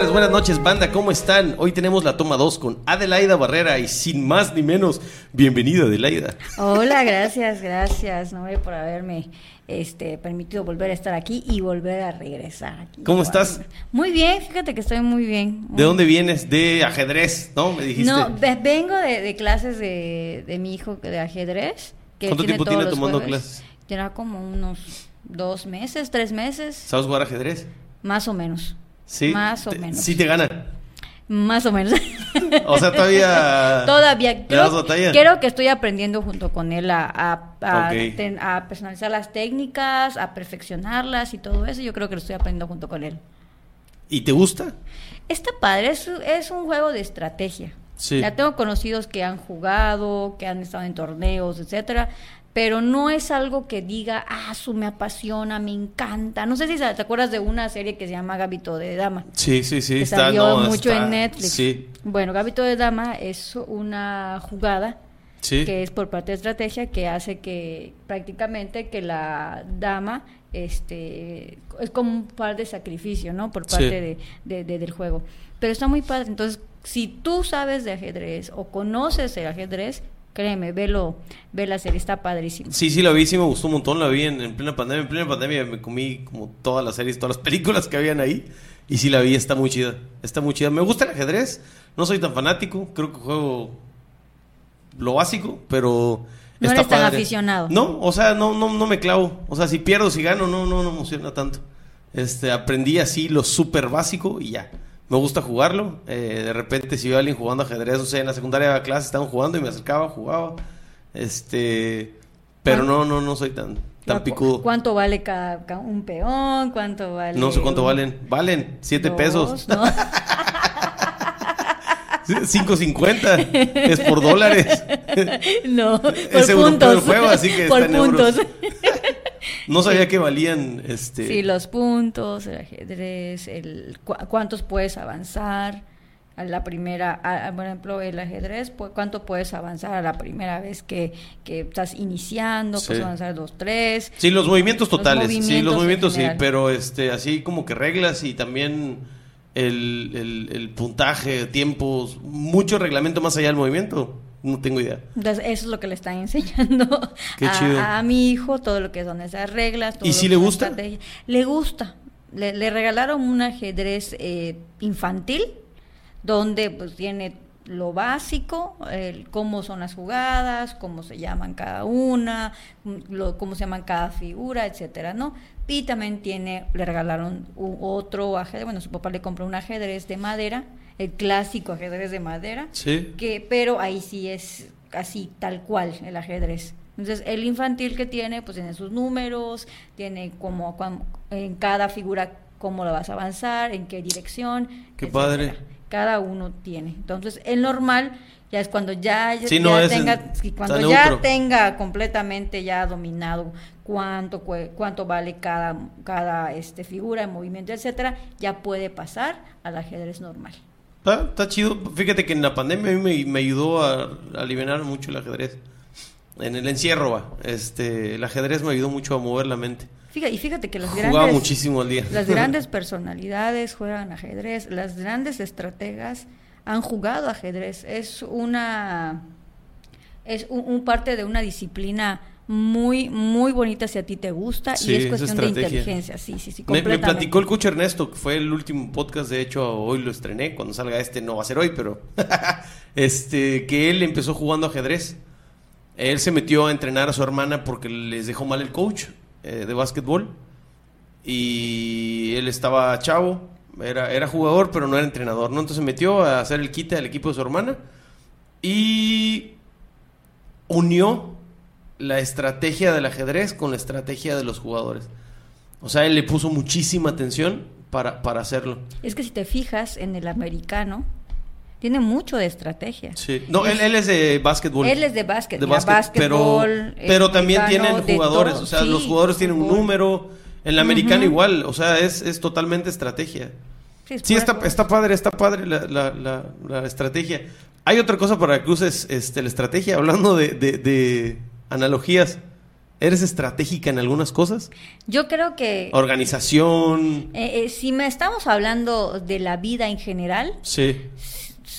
Tardes, buenas noches, banda, ¿cómo están? Hoy tenemos la toma 2 con Adelaida Barrera y sin más ni menos, bienvenida Adelaida. Hola, gracias, gracias, no por haberme este, permitido volver a estar aquí y volver a regresar. ¿Cómo estás? Muy bien, fíjate que estoy muy bien. ¿De dónde vienes? De ajedrez, ¿no? Me dijiste. No, vengo de, clases de, de, mi hijo de ajedrez. Que ¿Cuánto tiempo tiene tomando clases? Tiene como unos dos meses, tres meses. ¿Sabes jugar ajedrez? Más o menos. Sí. Más o menos. Sí te gana. Más o menos. O sea, todavía. todavía. Creo, que estoy aprendiendo junto con él a, a, personalizar las técnicas, a perfeccionarlas y todo eso. Yo creo que lo estoy aprendiendo junto con él. ¿Y te gusta? Está padre, es, es un juego de estrategia. Sí. Ya tengo conocidos que han jugado, que han estado en torneos, etcétera pero no es algo que diga, ah, su me apasiona, me encanta. No sé si te acuerdas de una serie que se llama Gabito de Dama. Sí, sí, sí. Que salió mucho en Netflix. Sí. Bueno, Gabito de Dama es una jugada que es por parte de estrategia que hace que prácticamente que la dama este es como un par de sacrificio, ¿no? Por parte de, del juego. Pero está muy padre. Entonces, si tú sabes de ajedrez o conoces el ajedrez, Créeme, velo, ve la serie, está padrísimo. Sí, sí, la vi, sí me gustó un montón, la vi en, plena pandemia. En plena pandemia me comí como todas las series, todas las películas que habían ahí. Y sí la vi, está muy chida, está muy chida. Me gusta el ajedrez, no soy tan fanático, creo que juego lo básico, pero... No eres tan aficionado. No, o sea, no, no, no me clavo. O sea, si pierdo, si gano, no, no, no me emociona tanto. Este, aprendí así lo súper básico y ya me gusta jugarlo. Eh, de repente, si veo a alguien jugando ajedrez, o sea, en la secundaria de clase estaban jugando y me acercaba, jugaba. Este, pero no, no, no soy tan, tan picudo. ¿Cuánto vale cada, un peón? ¿Cuánto vale? No sé cuánto valen. Valen 7 pesos. ¿no? 5.50 es por dólares. No, por es puntos. el juego, así que por puntos. No sabía que valían este Sí, los puntos, el ajedrez, el cuántos puedes avanzar a la primera, por ejemplo, el ajedrez, cuánto puedes avanzar a la primera vez que, que estás iniciando, puedes avanzar dos, tres. Sí, los movimientos totales, sí, los movimientos sí, pero este así como que reglas y también el, el, el puntaje, tiempos, mucho reglamento más allá del movimiento. No tengo idea. Entonces, eso es lo que le están enseñando a, mi hijo, todo lo que son esas reglas. ¿Y si le gusta? Le gusta. Le, regalaron un ajedrez eh, infantil, donde pues tiene lo básico, el, cómo son las jugadas, cómo se llaman cada una, lo, cómo se llaman cada figura, etcétera, ¿no? Y también tiene, le regalaron otro ajedrez, bueno, su papá le compró un ajedrez de madera, el clásico ajedrez de madera, sí. que, pero ahí sí es así, tal cual, el ajedrez. Entonces, el infantil que tiene, pues tiene sus números, tiene como, en cada figura cómo lo vas a avanzar, en qué dirección. Qué padre. Cada uno tiene. Entonces, el normal ya es cuando ya, tenga, cuando ya tenga completamente ya dominado cuánto cuánto vale cada cada este figura, en movimiento, etcétera, ya puede pasar al ajedrez normal. Está, chido. Fíjate que en la pandemia a mí me, ayudó a, aliviar mucho el ajedrez. En el encierro, va. Este, el ajedrez me ayudó mucho a mover la mente. Fíjate, y fíjate que las Jugaba grandes, muchísimo al día. Las grandes personalidades juegan ajedrez, las grandes estrategas han jugado ajedrez. Es una es un parte de una disciplina muy, muy bonita si a ti te gusta y es cuestión de inteligencia. Sí, sí, sí. Me, me, platicó el coach Ernesto, que fue el último podcast, de hecho hoy lo estrené, cuando salga este no va a ser hoy, pero este que él empezó jugando ajedrez. Él se metió a entrenar a su hermana porque les dejó mal el coach eh, de básquetbol y él estaba chavo, era, era jugador pero no era entrenador, ¿no? Entonces se metió a hacer el quite al equipo de su hermana y unió la estrategia del ajedrez con la estrategia de los jugadores. O sea, él le puso muchísima atención para, para hacerlo. Es que si te fijas en el americano, tiene mucho de estrategia. Sí. No, él, él, es de básquetbol. Él es de básquet, de pero, pero también tienen jugadores, o sea, los jugadores tienen un número. En el americano igual, o sea, es, es totalmente estrategia. Sí, está, está padre, está padre la, la, la, estrategia. Hay otra cosa para que uses este, la estrategia, hablando de, de analogías. ¿Eres estratégica en algunas cosas? Yo creo que... Organización. Eh, eh, si me estamos hablando de la vida en general, sí.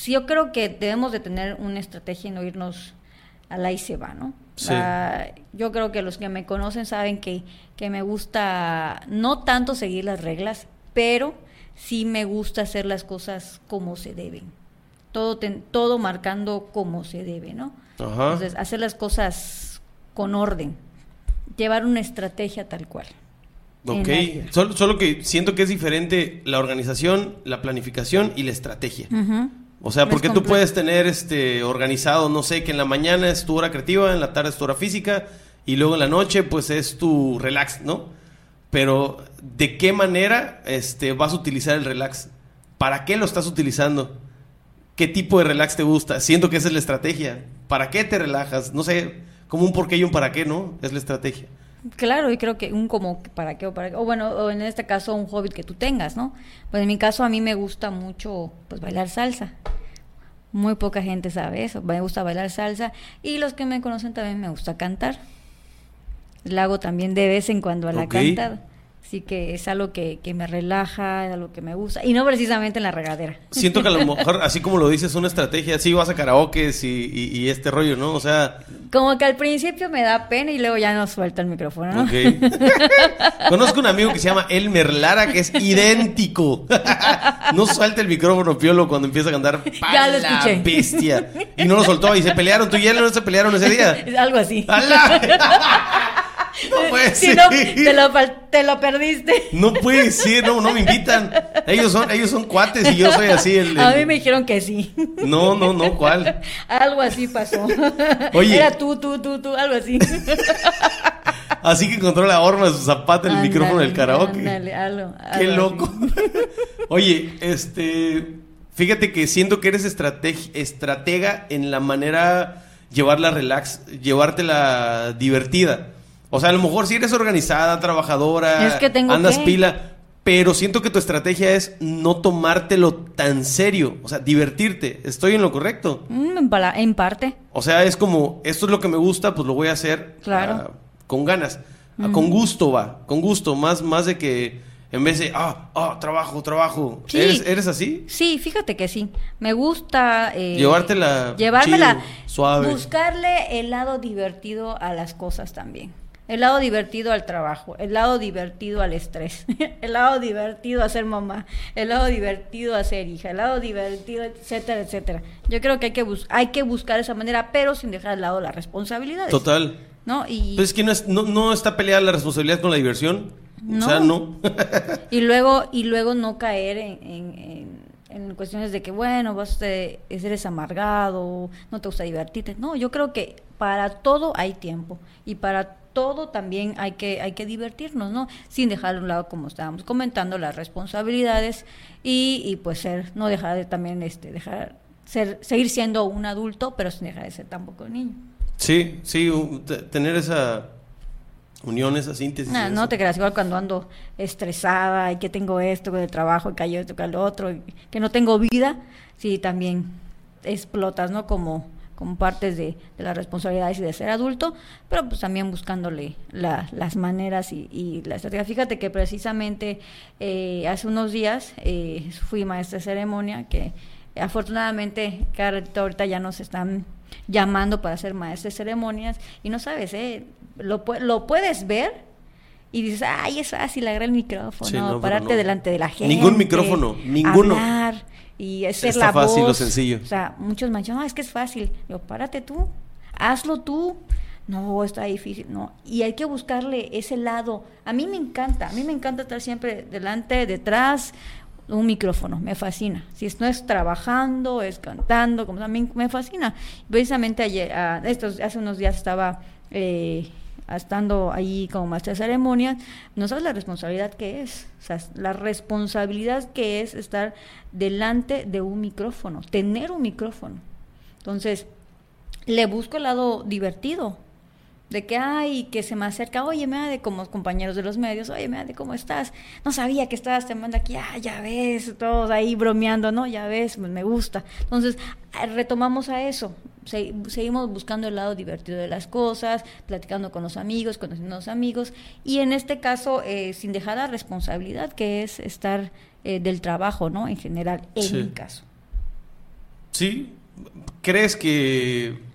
yo creo que debemos de tener una estrategia y no irnos a la y se va, ¿no? Sí. yo creo que los que me conocen saben que, que me gusta no tanto seguir las reglas, pero sí me gusta hacer las cosas como se deben. Todo, todo marcando como se debe, ¿no? Ajá. Entonces, hacer las cosas con orden llevar una estrategia tal cual. Ok, solo, solo, que siento que es diferente la organización, la planificación y la estrategia. O sea, porque tú puedes tener este organizado, no sé, que en la mañana es tu hora creativa, en la tarde es tu hora física y luego en la noche pues es tu relax, ¿no? Pero ¿de qué manera este vas a utilizar el relax? ¿Para qué lo estás utilizando? ¿Qué tipo de relax te gusta? Siento que esa es la estrategia. ¿Para qué te relajas? No sé, como un por qué y un para qué, ¿no? Es la estrategia. Claro, y creo que un como para qué o para qué, o bueno, o en este caso un hobby que tú tengas, ¿no? Pues en mi caso a mí me gusta mucho pues bailar salsa. Muy poca gente sabe eso, me gusta bailar salsa y los que me conocen también me gusta cantar. La hago también de vez en cuando a la cantada. Así que es algo que, que, me relaja, es algo que me gusta. Y no precisamente en la regadera. Siento que a lo mejor, así como lo dices, una estrategia. Sí, vas a karaoke y, y, este rollo, ¿no? O sea... Como que al principio me da pena y luego ya no suelta el micrófono, ¿no? Conozco un amigo que se llama Elmer Lara, que es idéntico. no suelta el micrófono piolo cuando empieza a cantar. Ya lo escuché. bestia! Y no lo soltó y se pelearon. ¿Tú y él no se pelearon ese día? Algo así. No puede si No, te, lo, te lo perdiste. No puede ser, no, no me invitan. Ellos son, ellos son cuates y yo soy así. El, A mí me dijeron que sí. No, no, no, ¿cuál? Algo así pasó. Oye. Era tú, tú, tú, tú, algo así. Así que encontró la horma de su zapato en el micrófono del karaoke. Ándale, algo, Qué loco. Oye, este. Fíjate que siento que eres estratega en la manera llevarla relax, llevártela divertida. O sea, a lo mejor si eres organizada, trabajadora, andas pila, pero siento que tu estrategia es no tomártelo tan serio, o sea, divertirte. ¿Estoy en lo correcto? Mm, en parte. O sea, es como, esto es lo que me gusta, pues lo voy a hacer claro. Ah, con ganas. Ah, con gusto va, con gusto, más, más de que en vez de, ah, ah, trabajo, trabajo. ¿Eres, así? Sí, fíjate que sí. Me gusta... Eh, Llevártela Llevármela. suave. Buscarle el lado divertido a las cosas también el lado divertido al trabajo, el lado divertido al estrés, el lado divertido a ser mamá, el lado divertido a ser hija, el lado divertido, etcétera, etcétera. Yo creo que hay que, hay que buscar esa manera, pero sin dejar de lado la responsabilidad. Total. ¿No? Y... Pues es que no, es, no, no está peleada la responsabilidad con la diversión. No. O sea, no. y luego, y luego no caer en, en, cuestiones de que, bueno, vas a eres amargado, no te gusta divertirte. No, yo creo que para todo hay tiempo. Y para todo también hay que, hay que divertirnos, ¿no? Sin dejar a un lado, como estábamos comentando, las responsabilidades y, y pues ser, no dejar de también, este, dejar, ser, seguir siendo un adulto, pero sin dejar de ser tampoco un niño. Sí, sí, tener esa unión, esa síntesis. no te creas, igual cuando ando estresada y que tengo esto con el trabajo, que hay esto, que lo otro, que no tengo vida, sí, también explotas, ¿no? Como como partes de, de, las responsabilidades y de ser adulto, pero pues también buscándole las maneras y, la estrategia. Fíjate que precisamente eh, hace unos días eh, fui maestra de ceremonia, que afortunadamente cada ratito ahorita ya nos están llamando para ser maestra de ceremonias y no sabes, eh, lo, lo puedes ver y dices, ay, es fácil agarrar el micrófono, pararte delante de la gente. Ningún micrófono, ninguno y hacer Está la fácil o sencillo. O sea, muchos me dicen, no, es que es fácil. Yo, párate tú, hazlo tú. No, está difícil, no. Y hay que buscarle ese lado. A mí me encanta, a mí me encanta estar siempre delante, detrás, un micrófono, me fascina. Si no es trabajando, es cantando, como también me fascina. Precisamente ayer, ah, estos, hace unos días estaba eh, estando ahí como maestra de ceremonias, no sabes la responsabilidad que es, o sea, la responsabilidad que es estar delante de un micrófono, tener un micrófono. Entonces, le busco el lado divertido, de que hay que se me acerca, oye, me de como compañeros de los medios, oye, me de cómo estás, no sabía que estabas te manda aquí, ah, ya ves, todos ahí bromeando, no, ya ves, pues, me gusta. Entonces, ah, retomamos a eso, seguimos buscando el lado divertido de las cosas, platicando con los amigos, conociendo a los amigos, y en este caso, eh, sin dejar la responsabilidad que es estar eh, del trabajo, ¿no? En general, en mi caso. Sí, ¿crees que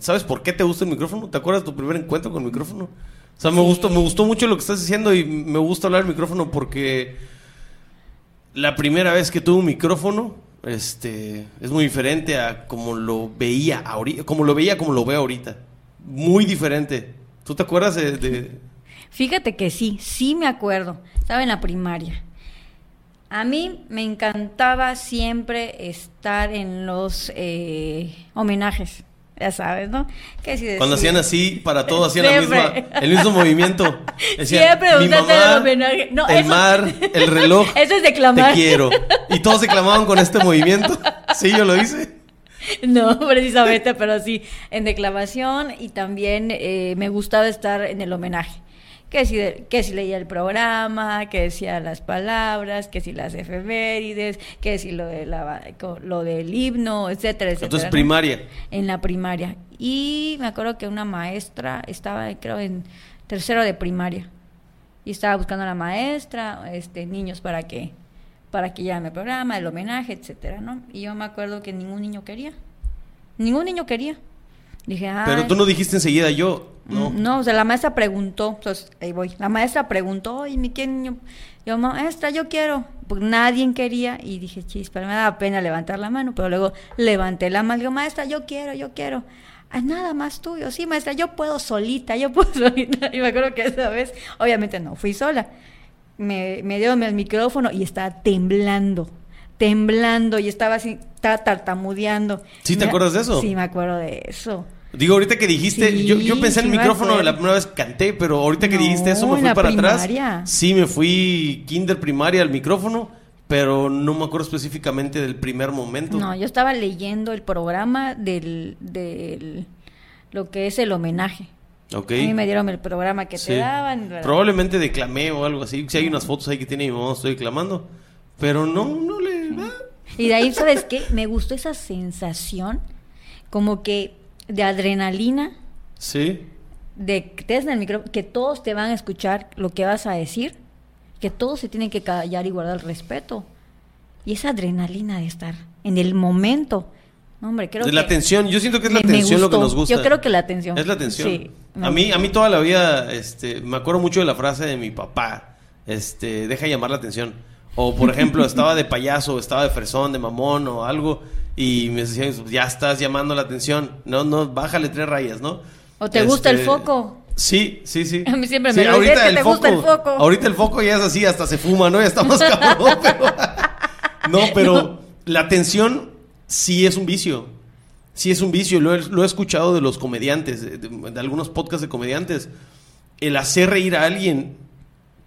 ¿Sabes por qué te gusta el micrófono? ¿Te acuerdas de tu primer encuentro con el micrófono? O sea, me gustó, me gustó mucho lo que estás diciendo y me gusta hablar del micrófono porque la primera vez que tuve un micrófono, este, es muy diferente a como lo veía ahorita, como lo veía, como lo veo ahorita. Muy diferente. ¿Tú te acuerdas de, Fíjate que sí, sí me acuerdo. Estaba en la primaria. A mí me encantaba siempre estar en los eh, homenajes ya sabes, ¿no? Cuando hacían así, para todo hacían la misma, el mismo movimiento. Siempre mi mamá, el homenaje. No, el mar, el reloj. Eso es declamar. Te quiero. Y todos declamaban con este movimiento. Sí, yo lo hice. No, precisamente, pero sí, en declamación y también eh, me gustaba estar en el homenaje que si, que si leía el programa, que decía las palabras, que si las efemérides, que si lo, de la, lo del himno, etcétera, etcétera. Entonces, primaria. En la primaria. Y me acuerdo que una maestra estaba, creo, en tercero de primaria. Y estaba buscando a la maestra, este, niños para que, para que llame el programa, el homenaje, etcétera, ¿no? Y yo me acuerdo que ningún niño quería. Ningún niño quería. Dije, Pero tú no dijiste enseguida yo, ¿no? No, o sea, la maestra preguntó, entonces ahí voy. La maestra preguntó, ¿y mi quién niño? Yo, maestra, yo quiero. Porque nadie quería. Y dije, chis, pero me daba pena levantar la mano. Pero luego levanté la mano. Digo, maestra, yo quiero, yo quiero. Ay, nada más tuyo. Sí, maestra, yo puedo solita, yo puedo solita. Y me acuerdo que esa vez, obviamente no, fui sola. Me, me dio el micrófono y estaba temblando temblando y estaba así, estaba tartamudeando. ¿Sí te acuerdas de eso? Sí, me acuerdo de eso. Digo, ahorita que dijiste, yo, yo, pensé en el micrófono la primera vez canté, pero ahorita que dijiste eso me fui para atrás. Sí, me fui kinder primaria al micrófono, pero no me acuerdo específicamente del primer momento. No, yo estaba leyendo el programa del, del lo que es el homenaje. Okay. A mí me dieron el programa que te daban. Probablemente declamé o algo así. Si hay unas fotos ahí que tiene mi mamá, estoy declamando. Pero no, no le... Y de ahí, ¿sabes qué? Me gustó esa sensación como que de adrenalina. Sí. De que en el micrófono, que todos te van a escuchar lo que vas a decir, que todos se tienen que callar y guardar el respeto. Y esa adrenalina de estar en el momento. hombre, creo de la atención, yo siento que es la atención lo que nos gusta. Yo creo que la atención. Es la atención. Sí, a mí, a mí toda la vida, este, me acuerdo mucho de la frase de mi papá, este, deja llamar la atención. O por ejemplo, estaba de payaso, estaba de fresón, de mamón o algo y me decían, ya estás llamando la atención, no, no, bájale tres rayas, ¿no? ¿O te gusta el este, foco? Sí, sí, sí. A mí siempre me ahorita que te gusta el foco. Ahorita el foco ya es así, hasta se fuma, ¿no? Ya está más cabrón. no, pero la atención sí es un vicio. Sí es un vicio. Lo he, escuchado de los comediantes, de, de, algunos podcasts de comediantes. El hacer reír a alguien,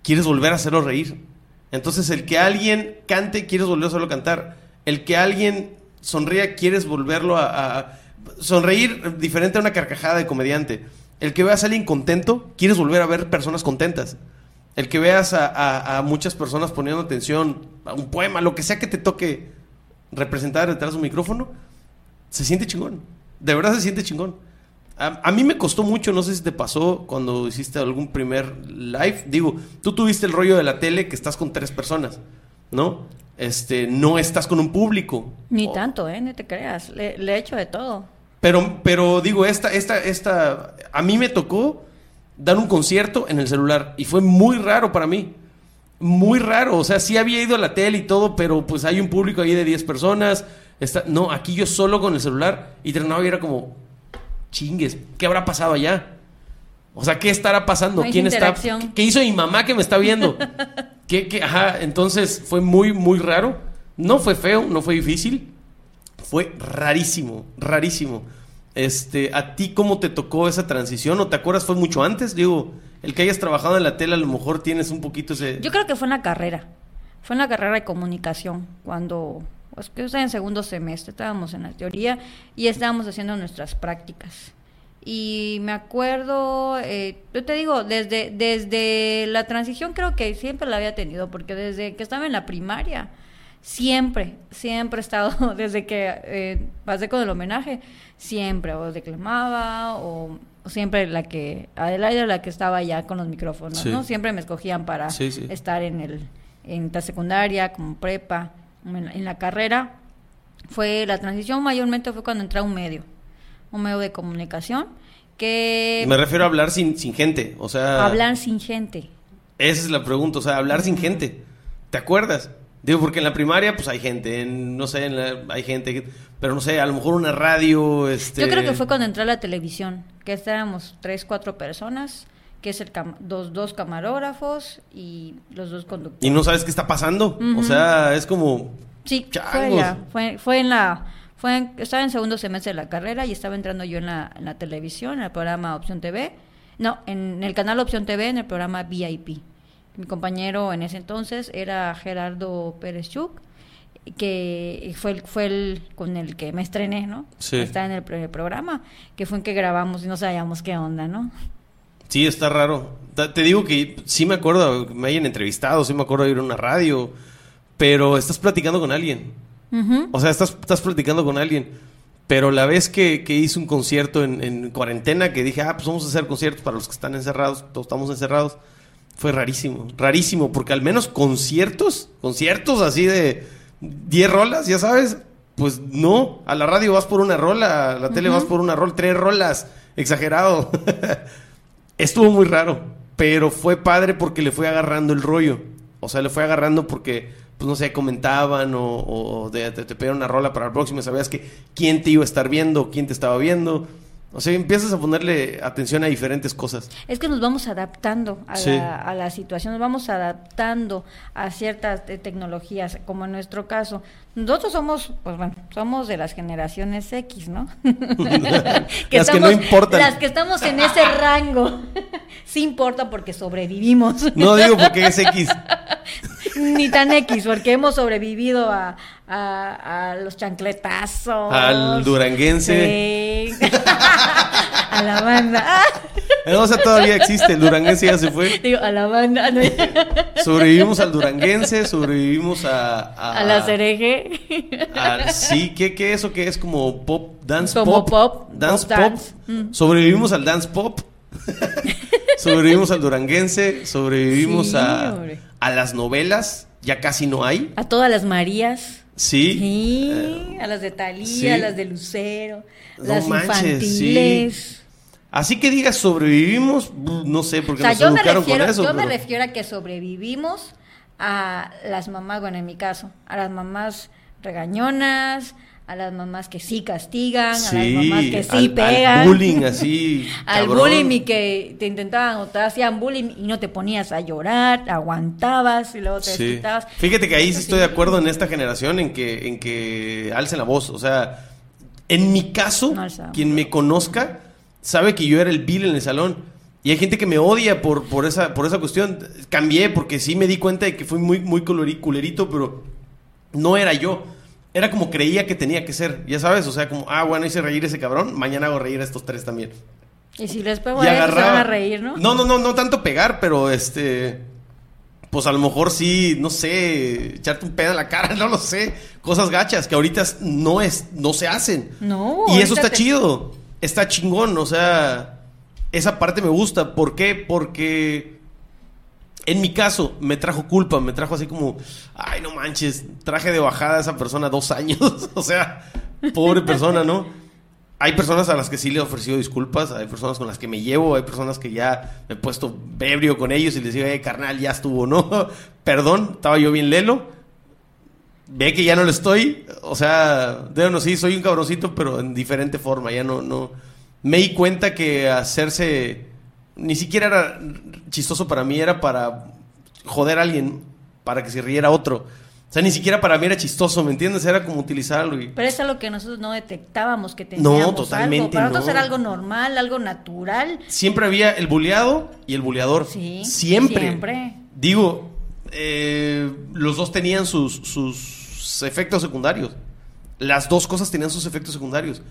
quieres volver a hacerlo reír. Entonces, el que alguien cante, quieres volver a hacerlo cantar. El que alguien sonría, quieres volverlo a, sonreír diferente a una carcajada de comediante. El que veas a alguien contento, quieres volver a ver personas contentas. El que veas a, muchas personas poniendo atención a un poema, lo que sea que te toque representar detrás de un micrófono, se siente chingón. De verdad se siente chingón. A, a, mí me costó mucho, no sé si te pasó cuando hiciste algún primer live. Digo, tú tuviste el rollo de la tele que estás con tres personas, ¿no? este, no estás con un público. Ni tanto, ¿eh? Ni te creas. Le, he hecho de todo. Pero, pero digo, esta, esta, esta, a mí me tocó dar un concierto en el celular y fue muy raro para mí. Muy raro, o sea, sí había ido a la tele y todo, pero pues hay un público ahí de 10 personas. Está, no, aquí yo solo con el celular y terminaba y era como, chingues, ¿qué habrá pasado allá? O sea, ¿qué estará pasando? ¿Quién está? ¿Qué hizo mi mamá que me está viendo? ¿Qué, Ajá, entonces fue muy, muy raro. No fue feo, no fue difícil. Fue rarísimo, rarísimo. Este, ¿a ti cómo te tocó esa transición? ¿O te acuerdas fue mucho antes? Digo, el que hayas trabajado en la tele a lo mejor tienes un poquito ese... Yo creo que fue en la carrera. Fue en la carrera de comunicación cuando... Pues que en segundo semestre estábamos en la teoría y estábamos haciendo nuestras prácticas. Y me acuerdo, eh, yo te digo, desde, desde la transición creo que siempre la había tenido, porque desde que estaba en la primaria, siempre, siempre he estado, desde que eh, pasé con el homenaje, siempre o declamaba o, siempre la que, Adelaide la que estaba ya con los micrófonos, ¿no? Siempre me escogían para estar en el, en la secundaria, como prepa, en la carrera. Fue, la transición mayormente fue cuando entré a un medio un medio de comunicación que... Me refiero a hablar sin, sin gente, o sea... Hablar sin gente. Esa es la pregunta, o sea, hablar sin gente. ¿Te acuerdas? Digo, porque en la primaria, pues hay gente, en, no sé, hay gente, pero no sé, a lo mejor una radio, este... Yo creo que fue cuando entré a la televisión, que estábamos tres, cuatro personas, que es el dos, dos camarógrafos y los dos conductores. Y no sabes qué está pasando, o sea, es como... Sí, fue, fue en la fue estaba en segundo semestre de la carrera y estaba entrando yo en la, en la televisión, en el programa Opción TV. No, en el canal Opción TV, en el programa VIP. Mi compañero en ese entonces era Gerardo Pérez Chuk, que fue el, fue el con el que me estrené, ¿no? Sí. Está en el, programa, que fue en que grabamos y no sabíamos qué onda, ¿no? Sí, está raro. Te digo que sí me acuerdo, me hayan entrevistado, sí me acuerdo de ir a una radio, pero estás platicando con alguien. O sea, estás, estás platicando con alguien. Pero la vez que, que hice un concierto en, cuarentena, que dije, ah, pues vamos a hacer conciertos para los que están encerrados, todos estamos encerrados, fue rarísimo, rarísimo, porque al menos conciertos, conciertos así de 10 rolas, ya sabes, pues no, a la radio vas por una rola, a la tele vas por una rola, tres rolas, exagerado. Estuvo muy raro, pero fue padre porque le fue agarrando el rollo. O sea, le fue agarrando porque pues no sé, comentaban o, te, te, una rola para el próximo, sabías que quién te iba a estar viendo, quién te estaba viendo. O sea, empiezas a ponerle atención a diferentes cosas. Es que nos vamos adaptando a, la, a la, situación, nos vamos adaptando a ciertas tecnologías, como en nuestro caso. Nosotros somos, pues bueno, somos de las generaciones X, ¿no? las que no importan. Las que estamos en ese rango. sí importa porque sobrevivimos. no digo porque es X. Ni tan X, porque hemos sobrevivido a, a, los chancletazos. Al duranguense. a la banda. No, o sea, todavía existe, el duranguense ya se fue. Digo, a la banda. Sobrevivimos al duranguense, sobrevivimos a... A, la cereje. sí, ¿qué, ¿qué eso que es como pop, dance como pop? Dance pop. Mm. Sobrevivimos al dance pop. sobrevivimos al duranguense, sobrevivimos a, a las novelas, ya casi no hay. A todas las Marías. Sí. Sí, a las de Talía, a las de Lucero, las infantiles. Así que digas sobrevivimos, no sé, porque nos educaron con eso. Yo me refiero a que sobrevivimos a las mamás, bueno, en mi caso, a las mamás regañonas, a las mamás que sí castigan, a las mamás que sí pegan. Al bullying así. al bullying y que te intentaban o te hacían bullying y no te ponías a llorar, aguantabas y luego te sí. Fíjate que ahí sí estoy de acuerdo en esta generación en que, en que alcen la voz. O sea, en mi caso, quien me conozca sabe que yo era el Bill en el salón. Y hay gente que me odia por, por, esa, por esa cuestión. Cambié porque sí me di cuenta de que fui muy, muy culerito, pero no era yo era como creía que tenía que ser, ya sabes, o sea, como, ah, bueno, hice reír ese cabrón, mañana hago reír a estos tres también. Y si les pego a ellos, van a reír, ¿no? No, no, no, no tanto pegar, pero este, pues a lo mejor sí, no sé, echarte un pedo en la cara, no lo sé, cosas gachas que ahorita no es, no se hacen. No. Y eso está chido, está chingón, o sea, esa parte me gusta, ¿por qué? Porque en mi caso, me trajo culpa, me trajo así como, ay, no manches, traje de bajada a esa persona dos años. o sea, pobre persona, ¿no? Hay personas a las que sí le he ofrecido disculpas, hay personas con las que me llevo, hay personas que ya me he puesto bebrio con ellos y les digo, eh, carnal, ya estuvo, ¿no? Perdón, estaba yo bien lelo. Ve que ya no lo estoy. O sea, de sí, soy un cabroncito, pero en diferente forma. Ya no, no. Me di cuenta que hacerse ni siquiera era chistoso para mí, era para joder a alguien, para que se riera otro. O sea, ni siquiera para mí era chistoso, ¿me entiendes? Era como utilizarlo. Pero es algo que nosotros no detectábamos que teníamos No, totalmente Para nosotros era algo normal, algo natural. Siempre había el buleado y el buleador. Sí. Siempre. Siempre. Digo, eh, los dos tenían sus, sus efectos secundarios. Las dos cosas tenían sus efectos secundarios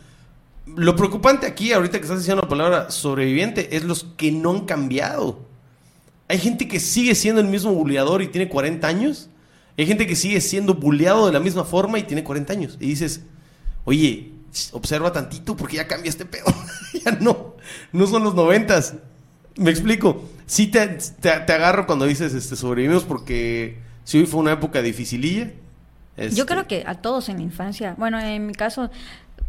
lo preocupante aquí, ahorita que estás diciendo la palabra sobreviviente, es los que no han cambiado. Hay gente que sigue siendo el mismo bulleador y tiene 40 años. Hay gente que sigue siendo bulleado de la misma forma y tiene 40 años. Y dices, oye, observa tantito porque ya cambia este pedo. ya no, no son los noventas. Me explico. Sí te, te, agarro cuando dices este, sobrevivimos porque sí hoy fue una época dificililla. Yo este creo que a todos en la infancia, bueno, en mi caso,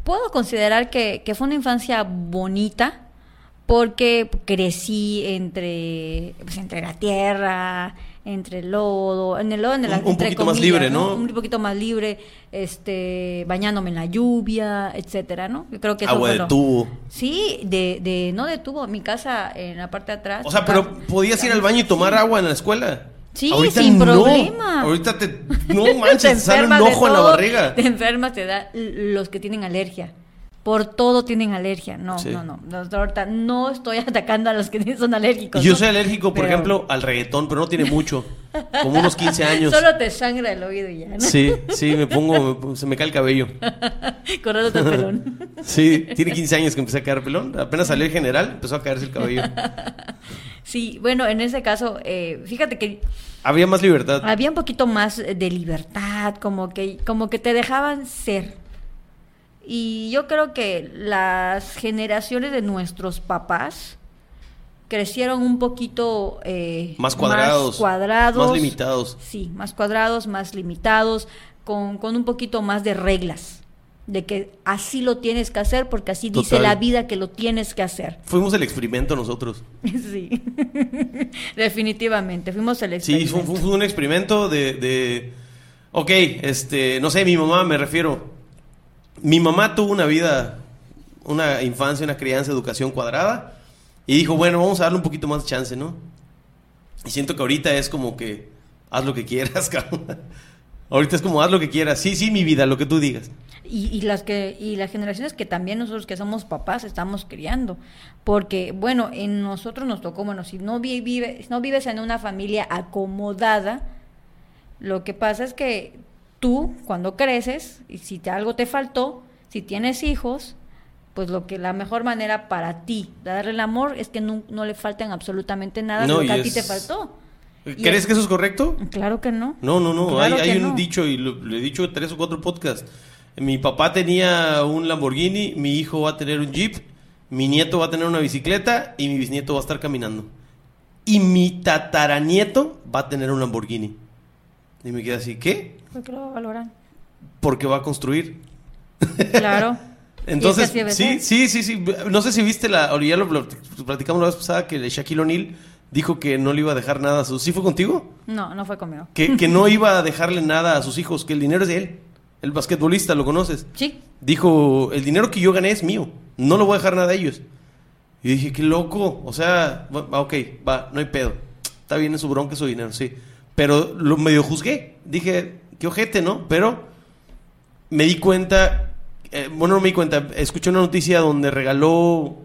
puedo considerar que, que fue una infancia bonita porque crecí entre, pues, entre la tierra, entre el lodo, en el lodo, en el, un, un poquito más libre, ¿no? Un poquito más libre, este, bañándome en la lluvia, etcétera, ¿no? Yo creo que eso agua de tubo. Sí, de, de, no de tubo, mi casa en la parte de atrás. O sea, pero podías ir al baño y tomar agua en la escuela. Sí, sin problema. Ahorita te, no manches, te, sale un ojo en la barriga. Te enfermas, te da los que tienen alergia por todo tienen alergia. No, no, no. Ahorita no estoy atacando a los que son alérgicos. Yo soy alérgico, por ejemplo, al reggaetón, pero no tiene mucho. Como unos 15 años. Solo te sangra el oído y ya, ¿no? Sí, sí, me pongo, se me cae el cabello. Corrado el pelón. sí, tiene 15 años que empecé a caer pelón. Apenas salió el general, empezó a caerse el cabello. sí, bueno, en ese caso, eh, fíjate que... Había más libertad. Había un poquito más de libertad, como que, como que te dejaban ser. Y yo creo que las generaciones de nuestros papás crecieron un poquito eh, más cuadrados, cuadrados, más limitados. Sí, más cuadrados, más limitados, con, con, un poquito más de reglas. De que así lo tienes que hacer porque así dice la vida que lo tienes que hacer. Fuimos el experimento nosotros. sí, definitivamente, fuimos el experimento. Sí, fue, fue un experimento de, de, ok, este, no sé, mi mamá me refiero, mi mamá tuvo una vida, una infancia, una crianza, educación cuadrada. Y dijo, bueno, vamos a darle un poquito más de chance, ¿no? Y siento que ahorita es como que, haz lo que quieras, cabrón. Ahorita es como, haz lo que quieras. Sí, sí, mi vida, lo que tú digas. Y, las que y las generaciones que también nosotros que somos papás estamos criando porque bueno en nosotros nos tocó bueno si no vives no vives en una familia acomodada lo que pasa es que tú cuando creces y si te, algo te faltó, si tienes hijos, pues lo que la mejor manera para ti de darle el amor es que no, le falten absolutamente nada de lo que a ti te faltó. ¿Crees que eso es correcto? Claro que no. No, no, no. hay, un dicho, y lo, he dicho tres o cuatro podcasts. Mi papá tenía un Lamborghini, mi hijo va a tener un Jeep, mi nieto va a tener una bicicleta y mi bisnieto va a estar caminando. Y mi tataranieto va a tener un Lamborghini. Y me queda así, ¿qué? ¿Por qué lo valoran? Porque va a construir. Claro. Entonces, sí, sí, sí, sí. No sé si viste la, ya lo, platicamos la vez pasada que Shaquille O'Neal dijo que no le iba a dejar nada a sus... ¿Sí fue contigo? No, no fue conmigo. Que, que no iba a dejarle nada a sus hijos, que el dinero es de él. El basquetbolista, ¿lo conoces? Sí. Dijo, el dinero que yo gané es mío. No lo voy a dejar nada a ellos. Y dije, qué loco. O sea, ok, va, no hay pedo. Está bien en su bronca su dinero, sí. Pero lo medio juzgué. Dije, qué ojete, ¿no? Pero me di cuenta, eh, bueno, no me di cuenta, escuché una noticia donde regaló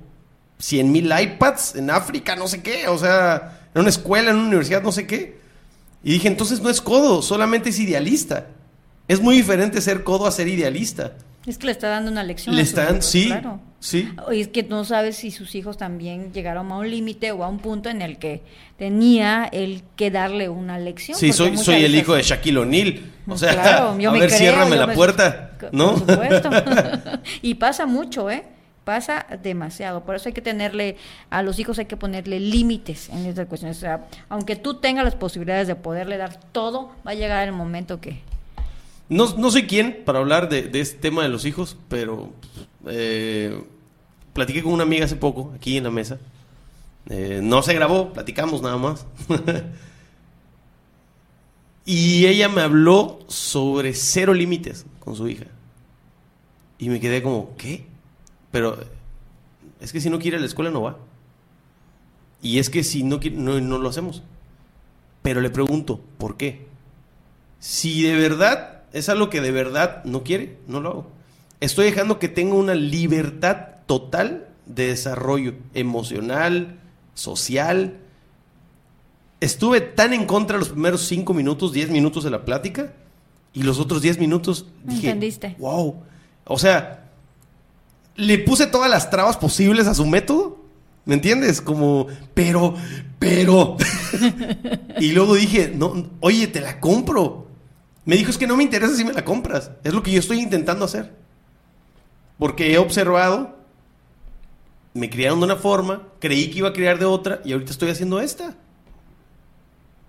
100 mil iPads en África, no sé qué, o sea, en una escuela, en una universidad, no sé qué. Y dije, entonces no es codo, solamente es idealista. Es muy diferente ser codo a ser idealista. Es que le está dando una lección. Le están, sí, claro. Sí. Y es que no sabes si sus hijos también llegaron a un límite o a un punto en el que tenía él que darle una lección. Sí, soy, soy el hijo de Shaquille O'Neal. O sea, a ver, ciérrame la puerta, ¿no? Por supuesto. y pasa mucho, ¿eh? Pasa demasiado. Por eso hay que tenerle, a los hijos hay que ponerle límites en estas cuestiones. O sea, aunque tú tengas las posibilidades de poderle dar todo, va a llegar el momento que no, no soy quién para hablar de, este tema de los hijos, pero eh, platiqué con una amiga hace poco, aquí en la mesa. Eh, no se grabó, platicamos nada más. y ella me habló sobre cero límites con su hija. Y me quedé como, ¿qué? Pero es que si no quiere a la escuela no va. Y es que si no quiere, no, no lo hacemos. Pero le pregunto, ¿por qué? Si de verdad es algo que de verdad no quiere, no lo hago. Estoy dejando que tenga una libertad total de desarrollo emocional, social. Estuve tan en contra los primeros cinco minutos, diez minutos de la plática y los otros diez minutos dije, ¿Entendiste? wow. O sea, le puse todas las trabas posibles a su método. ¿Me entiendes? Como, pero, pero. y luego dije, no, oye, te la compro. Me dijo, es que no me interesa si me la compras. Es lo que yo estoy intentando hacer. Porque he observado, me criaron de una forma, creí que iba a criar de otra y ahorita estoy haciendo esta.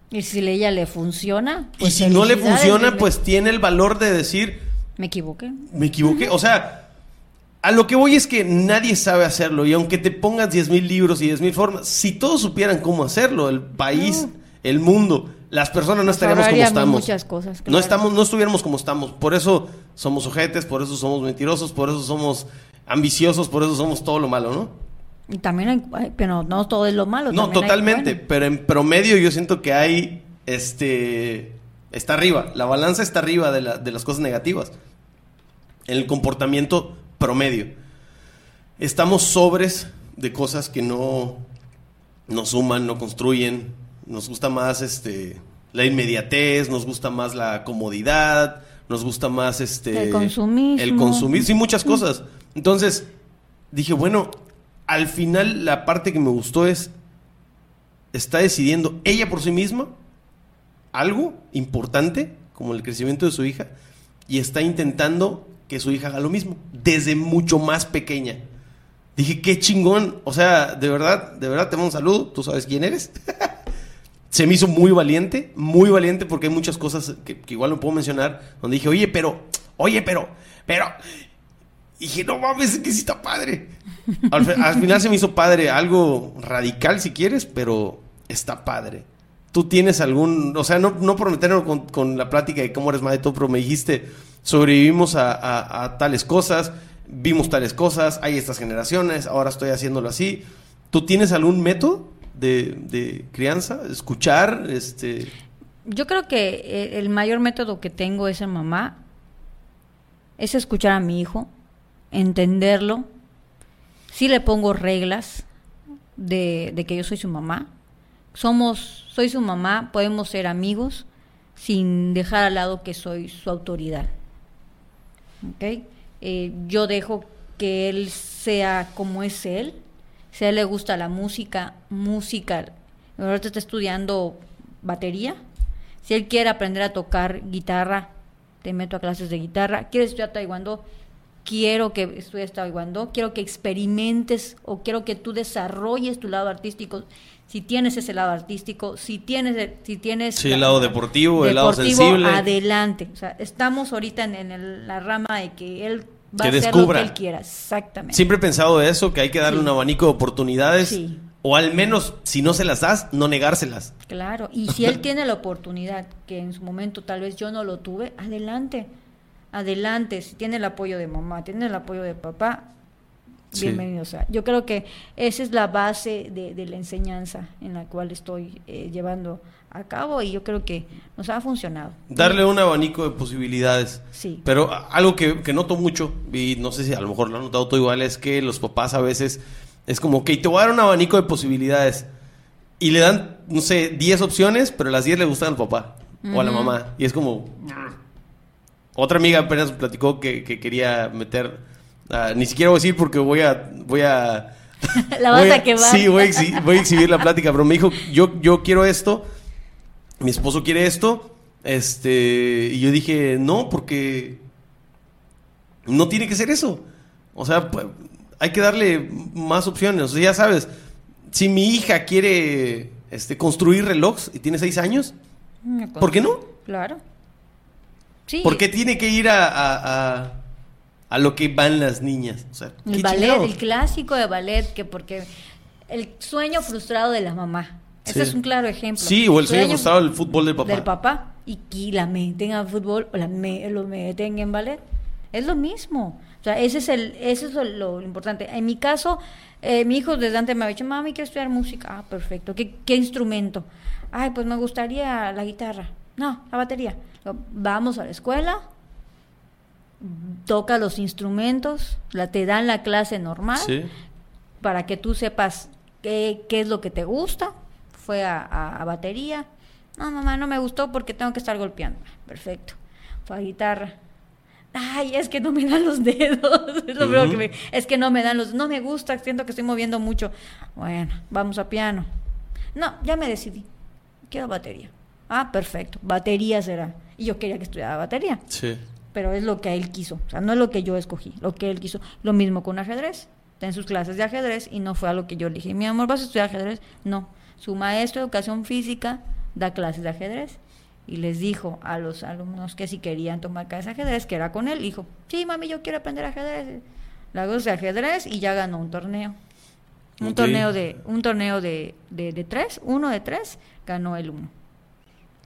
Y si a ella le funciona. y pues si no le funciona, pues tiene el valor de decir. Me equivoqué. Me equivoqué. O sea, a lo que voy es que nadie sabe hacerlo. Y aunque te pongas 10.000 libros y 10.000 formas, si todos supieran cómo hacerlo, el país, el mundo, las personas no estaríamos como estamos. Muchas cosas, No estamos, no estuviéramos como estamos. Por eso somos ojetes, por eso somos mentirosos, por eso somos ambiciosos, por eso somos todo lo malo, ¿no? Y también hay, pero no todo es lo malo. No, totalmente, pero en promedio yo siento que hay, este, está arriba, la balanza está arriba de, la, de las cosas negativas. En el comportamiento promedio. Estamos sobres de cosas que no nos suman, no construyen. Nos gusta más, este, la inmediatez, nos gusta más la comodidad, nos gusta más, este, el consumismo. El consumir, sí, muchas cosas. Entonces, dije, bueno, al final la parte que me gustó es, está decidiendo ella por sí misma algo importante, como el crecimiento de su hija, y está intentando que su hija haga lo mismo, desde mucho más pequeña. Dije, qué chingón. O sea, de verdad, de verdad, te mando un saludo. Tú sabes quién eres. Se me hizo muy valiente, muy valiente porque hay muchas cosas que, igual no puedo mencionar. Donde dije, oye, pero, oye, pero, pero. Y dije, no mames, que sí está padre. Al, final se me hizo padre, algo radical si quieres, pero está padre. Tú tienes algún, o sea, no, no prometerlo con, la plática de cómo eres madre, todo, pero me dijiste, sobrevivimos a, tales cosas, vimos tales cosas, hay estas generaciones, ahora estoy haciéndolo así. ¿Tú tienes algún método de, de crianza? ¿Escuchar? Este... Yo creo que eh, el mayor método que tengo es en mamá, es escuchar a mi hijo, entenderlo. Sí le pongo reglas de, de, que yo soy su mamá. Somos, soy su mamá, podemos ser amigos sin dejar al lado que soy su autoridad. ¿Okay? Eh, yo dejo que él sea como es él. Si a él le gusta la música, música. Ahorita está estudiando batería. Si él quiere aprender a tocar guitarra, te meto a clases de guitarra. ¿Quieres estudiar taekwondo? quiero que estudies taekwondo, quiero que experimentes o quiero que tú desarrolles tu lado artístico. Si tienes ese lado artístico, si tienes, si tienes sí, el lado deportivo, el lado sensible, adelante. O sea, estamos ahorita en, la rama de que él va a hacer lo que él quiera. Exactamente. Siempre he pensado eso, que hay que darle un abanico de oportunidades. O al menos, si no se las das, no negárselas. Claro, y si él tiene la oportunidad, que en su momento tal vez yo no lo tuve, adelante adelante, si tiene el apoyo de mamá, tiene el apoyo de papá, bienvenido. yo creo que esa es la base de, la enseñanza en la cual estoy eh, llevando a cabo y yo creo que nos ha funcionado. Darle un abanico de posibilidades. Sí. Pero algo que, que, noto mucho, y no sé si a lo mejor lo han notado todo igual, es que los papás a veces es como que te voy a dar un abanico de posibilidades. Y le dan, no sé, 10 opciones, pero las 10 le gustan al papá o a la mamá. Y es como, otra amiga apenas platicó que, quería meter. Ah, ni siquiera voy a decir porque voy a. Voy a la vas a, quemar. Sí, voy a, exhibir, la plática, pero me dijo: yo, yo quiero esto, mi esposo quiere esto. Este. Y yo dije: no, porque. No tiene que ser eso. O sea, pues, hay que darle más opciones. O sea, ya sabes, si mi hija quiere este, construir relojes y tiene seis años, mm, ¿por qué no? Claro. ¿Por qué tiene que ir a, a, lo que van las niñas? el ballet, el clásico de ballet, que porque el sueño frustrado de la mamá. Ese es un claro ejemplo. Sí, o el sueño, frustrado del fútbol del papá. Del papá. Y que la meten a fútbol o la lo meten en ballet. Es lo mismo. O sea, ese es, el, ese es lo, importante. En mi caso, eh, mi hijo desde antes me ha dicho, mami, quiero estudiar música. Ah, perfecto. ¿Qué, ¿Qué instrumento? Ay, pues me gustaría la guitarra. No, la batería. Vamos a la escuela, toca los instrumentos, la, te dan la clase normal para que tú sepas qué, qué, es lo que te gusta. Fue a, batería. No, mamá, no me gustó porque tengo que estar golpeando. Perfecto. Fue a guitarra. Ay, es que no me dan los dedos. Es, lo que me, es que no me dan los No me gusta, siento que estoy moviendo mucho. Bueno, vamos a piano. No, ya me decidí. Quiero batería. Ah, perfecto. Batería será. Y yo quería que estudiara batería. Sí. Pero es lo que él quiso. O sea, no es lo que yo escogí. Lo que él quiso. Lo mismo con ajedrez. Está en sus clases de ajedrez y no fue a lo que yo le dije. Mi amor, ¿vas a estudiar ajedrez? No. Su maestro de educación física da clases de ajedrez y les dijo a los alumnos que si querían tomar clases de ajedrez, que era con él, dijo, sí, mami, yo quiero aprender ajedrez. La de ajedrez y ya ganó un torneo. Un torneo de, un torneo de, de, de tres, uno de tres, ganó el uno.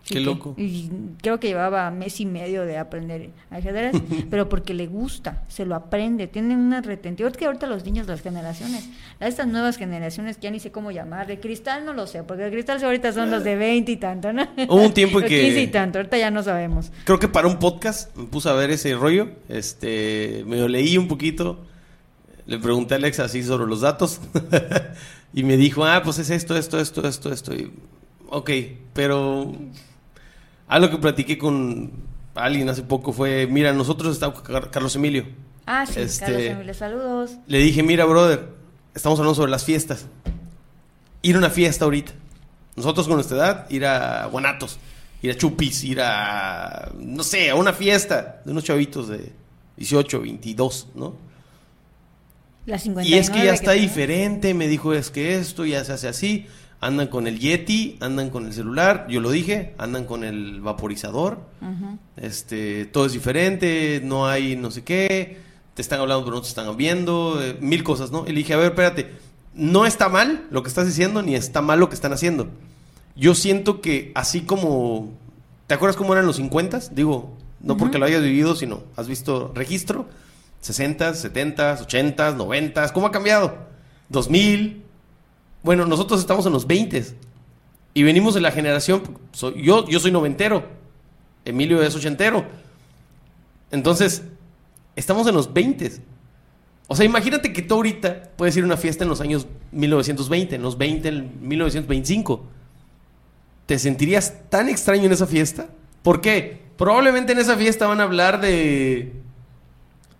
Qué loco. Y creo que llevaba mes y medio de aprender ajedrez, pero porque le gusta, se lo aprende, tiene una retentiva. que ahorita los niños, las generaciones, estas nuevas generaciones, ya ni sé cómo llamar, de cristal no lo sé, porque de cristal ahorita son los de 20 y tanto, ¿no? Hubo un tiempo que... 15 y tanto, ahorita ya no sabemos. Creo que para un podcast me puse a ver ese rollo, este, me lo leí un poquito, le pregunté a Alexa así sobre los datos, y me dijo, ah, pues es esto, esto, esto, esto, esto, y, ok, pero algo que platiqué con alguien hace poco fue, mira, nosotros estamos Carlos Emilio. Ah, sí, este, Carlos Emilio, saludos. Le dije, mira, brother, estamos hablando sobre las fiestas. Ir a una fiesta ahorita. Nosotros con nuestra edad, ir a Guanatos, ir a Chupis, ir a, no sé, a una fiesta de unos chavitos de 18, 22, ¿no? La y es que ya está diferente, me dijo, es que esto ya se hace así andan con el Yeti, andan con el celular, yo lo dije, andan con el vaporizador, este, todo es diferente, no hay no sé qué, te están hablando pero no te están viendo, eh, mil cosas, ¿no? Y le dije, a ver, espérate, no está mal lo que estás diciendo, ni está mal lo que están haciendo. Yo siento que así como, ¿te acuerdas cómo eran los 50? Digo, no porque lo hayas vivido, sino has visto registro, 60, 70, 80, 90, ¿cómo ha cambiado? 2000, bueno, nosotros estamos en los 20 y venimos de la generación, yo, yo soy noventero, Emilio es ochentero. Entonces, estamos en los 20. O sea, imagínate que tú ahorita puedes ir a una fiesta en los años 1920, en los 20, en 1925. ¿Te sentirías tan extraño en esa fiesta? ¿Por qué? Probablemente en esa fiesta van a hablar de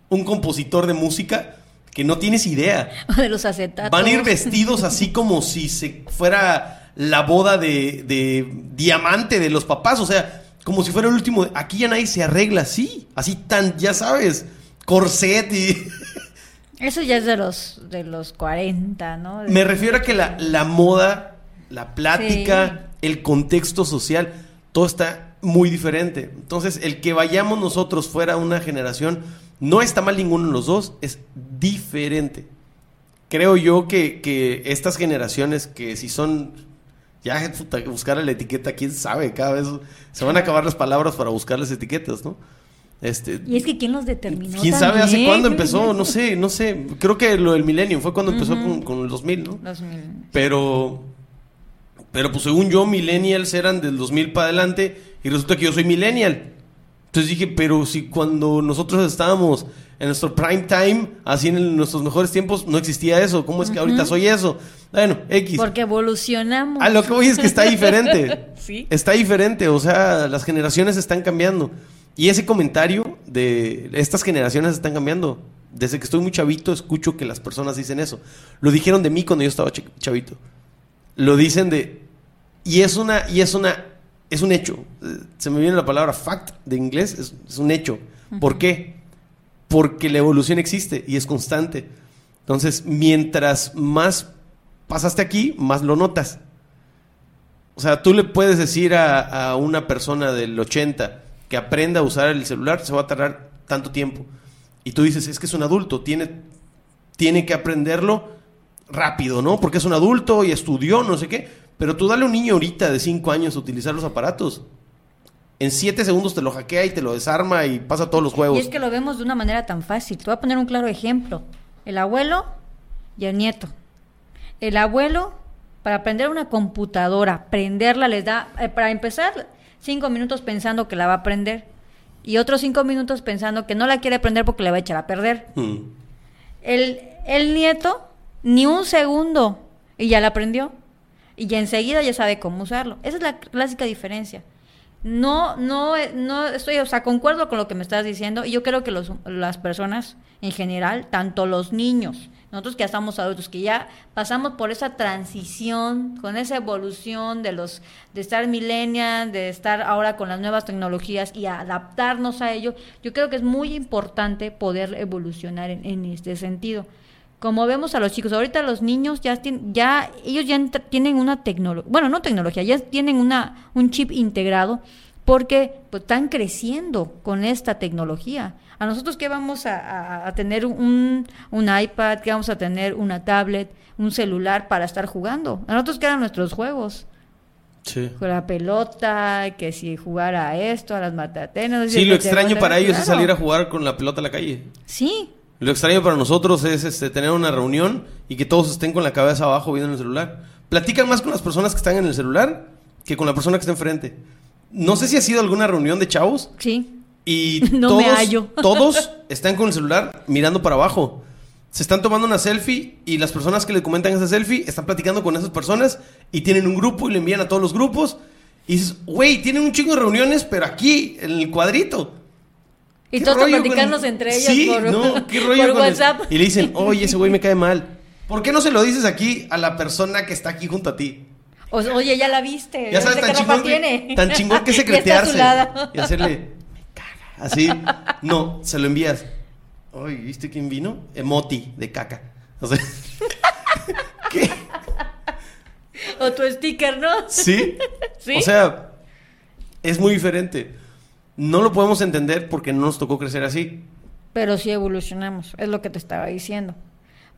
un compositor de música que no tienes idea. de los acetatos. Van a ir vestidos así como si se fuera la boda de, de diamante de los papás, o sea, como si fuera el último. Aquí ya nadie se arregla así, así tan, ya sabes, corset y... Eso ya es de los, de los 40, ¿no? Me refiero a que la, la moda, la plática, el contexto social, todo está muy diferente. Entonces, el que vayamos nosotros fuera una generación no está mal ninguno de los dos, es diferente. Creo yo que, estas generaciones que si son ya buscar la etiqueta, quién sabe, cada vez se van a acabar las palabras para buscar las etiquetas, ¿no? Este, y es que quién los determinó. ¿Quién sabe hace cuándo empezó? No sé, no sé. Creo que lo del milenio fue cuando empezó con, con, el 2000, ¿no? 2000. Pero, pero pues según yo, millennials eran del 2000 para adelante y resulta que yo soy millennial. Entonces dije, pero si cuando nosotros estábamos en nuestro prime time, así en nuestros mejores tiempos, no existía eso. ¿Cómo es que ahorita soy eso? Bueno, X. Porque evolucionamos. Ah, lo que voy es que está diferente. ¿Sí? Está diferente, o sea, las generaciones están cambiando. Y ese comentario de estas generaciones están cambiando. Desde que estoy muy chavito escucho que las personas dicen eso. Lo dijeron de mí cuando yo estaba chavito. Lo dicen de... Y es una, y es una es un hecho. Se me viene la palabra fact de inglés, es, un hecho. ¿Por qué? Porque la evolución existe y es constante. Entonces, mientras más pasaste aquí, más lo notas. O sea, tú le puedes decir a, una persona del 80 que aprenda a usar el celular, se va a tardar tanto tiempo. Y tú dices, es que es un adulto, tiene, tiene que aprenderlo rápido, ¿no? Porque es un adulto y estudió, no sé qué. Pero tú dale a un niño ahorita de 5 años a utilizar los aparatos. En 7 segundos te lo hackea y te lo desarma y pasa todos los juegos. Y es que lo vemos de una manera tan fácil. Te voy a poner un claro ejemplo. El abuelo y el nieto. El abuelo, para aprender una computadora, prenderla, les da, eh, para empezar, 5 minutos pensando que la va a aprender. Y otros 5 minutos pensando que no la quiere aprender porque le va a echar a perder. Mm. El, el nieto, ni un segundo, y ya la aprendió y ya enseguida ya sabe cómo usarlo. Esa es la clásica diferencia. no, no, no estoy, o sea, concuerdo con lo que me estás diciendo y yo creo que los, las personas en general, tanto los niños, nosotros que ya estamos adultos, que ya pasamos por esa transición, con esa evolución de los, de estar millennial, de estar ahora con las nuevas tecnologías y adaptarnos a ello, yo creo que es muy importante poder evolucionar en este sentido como vemos a los chicos, ahorita los niños ya tienen, ya ellos ya tienen una tecnología, bueno, no tecnología, ya tienen una un chip integrado porque pues, están creciendo con esta tecnología. A nosotros que vamos a, tener un, un, iPad, que vamos a tener una tablet, un celular para estar jugando. A nosotros quedan nuestros juegos. Sí. Con la pelota, que si jugar a esto, a las matatenas. Sí, lo extraño para ellos es salir a jugar con la pelota a la calle. Sí, lo extraño para nosotros es este, tener una reunión y que todos estén con la cabeza abajo viendo el celular. Platican más con las personas que están en el celular que con la persona que está enfrente. No sé si ha sido alguna reunión de chavos. Sí. Y todos, todos están con el celular mirando para abajo. Se están tomando una selfie y las personas que le comentan esa selfie están platicando con esas personas y tienen un grupo y le envían a todos los grupos. Y dices, güey, tienen un chingo de reuniones, pero aquí, en el cuadrito. Y todos platicarnos entre ellos por, WhatsApp. Y le dicen, oye, ese güey me cae mal. ¿Por qué no se lo dices aquí a la persona que está aquí junto a ti? oye, ya la viste. Ya sabes, tan chingón, que, tan chingón que secretearse. y hacerle, me caga. Así, no, se lo envías. Oye, ¿viste quién vino? Emoti de caca. O sea, ¿qué? O tu sticker, ¿no? ¿Sí? ¿Sí? O sea, es muy diferente. No lo podemos entender porque no nos tocó crecer así. Pero sí evolucionamos, es lo que te estaba diciendo.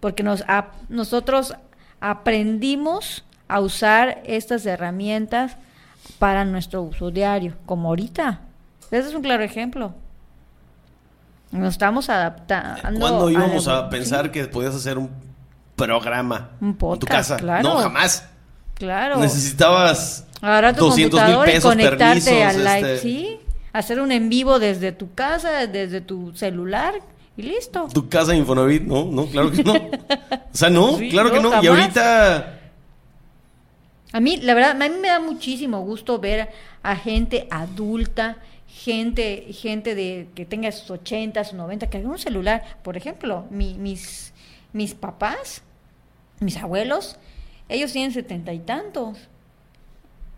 Porque nos, nosotros aprendimos a usar estas herramientas para nuestro uso diario, como ahorita. Ese es un claro ejemplo. Nos estamos adaptando. ¿Cuándo íbamos a, pensar que podías hacer un programa en tu casa? No, jamás. Claro. Necesitabas Ahora tu 200 mil pesos, conectarte al live, este, ¿sí? Hacer un en vivo desde tu casa, desde tu celular y listo. Tu casa Infonavit, no, no, claro que no. O sea, no, claro que no. Y ahorita... A mí, la verdad, a mí me da muchísimo gusto ver a gente adulta, gente, gente de que tenga sus 80, sus 90, que haga un celular. Por ejemplo, mis, mis papás, mis abuelos, ellos tienen setenta y tantos.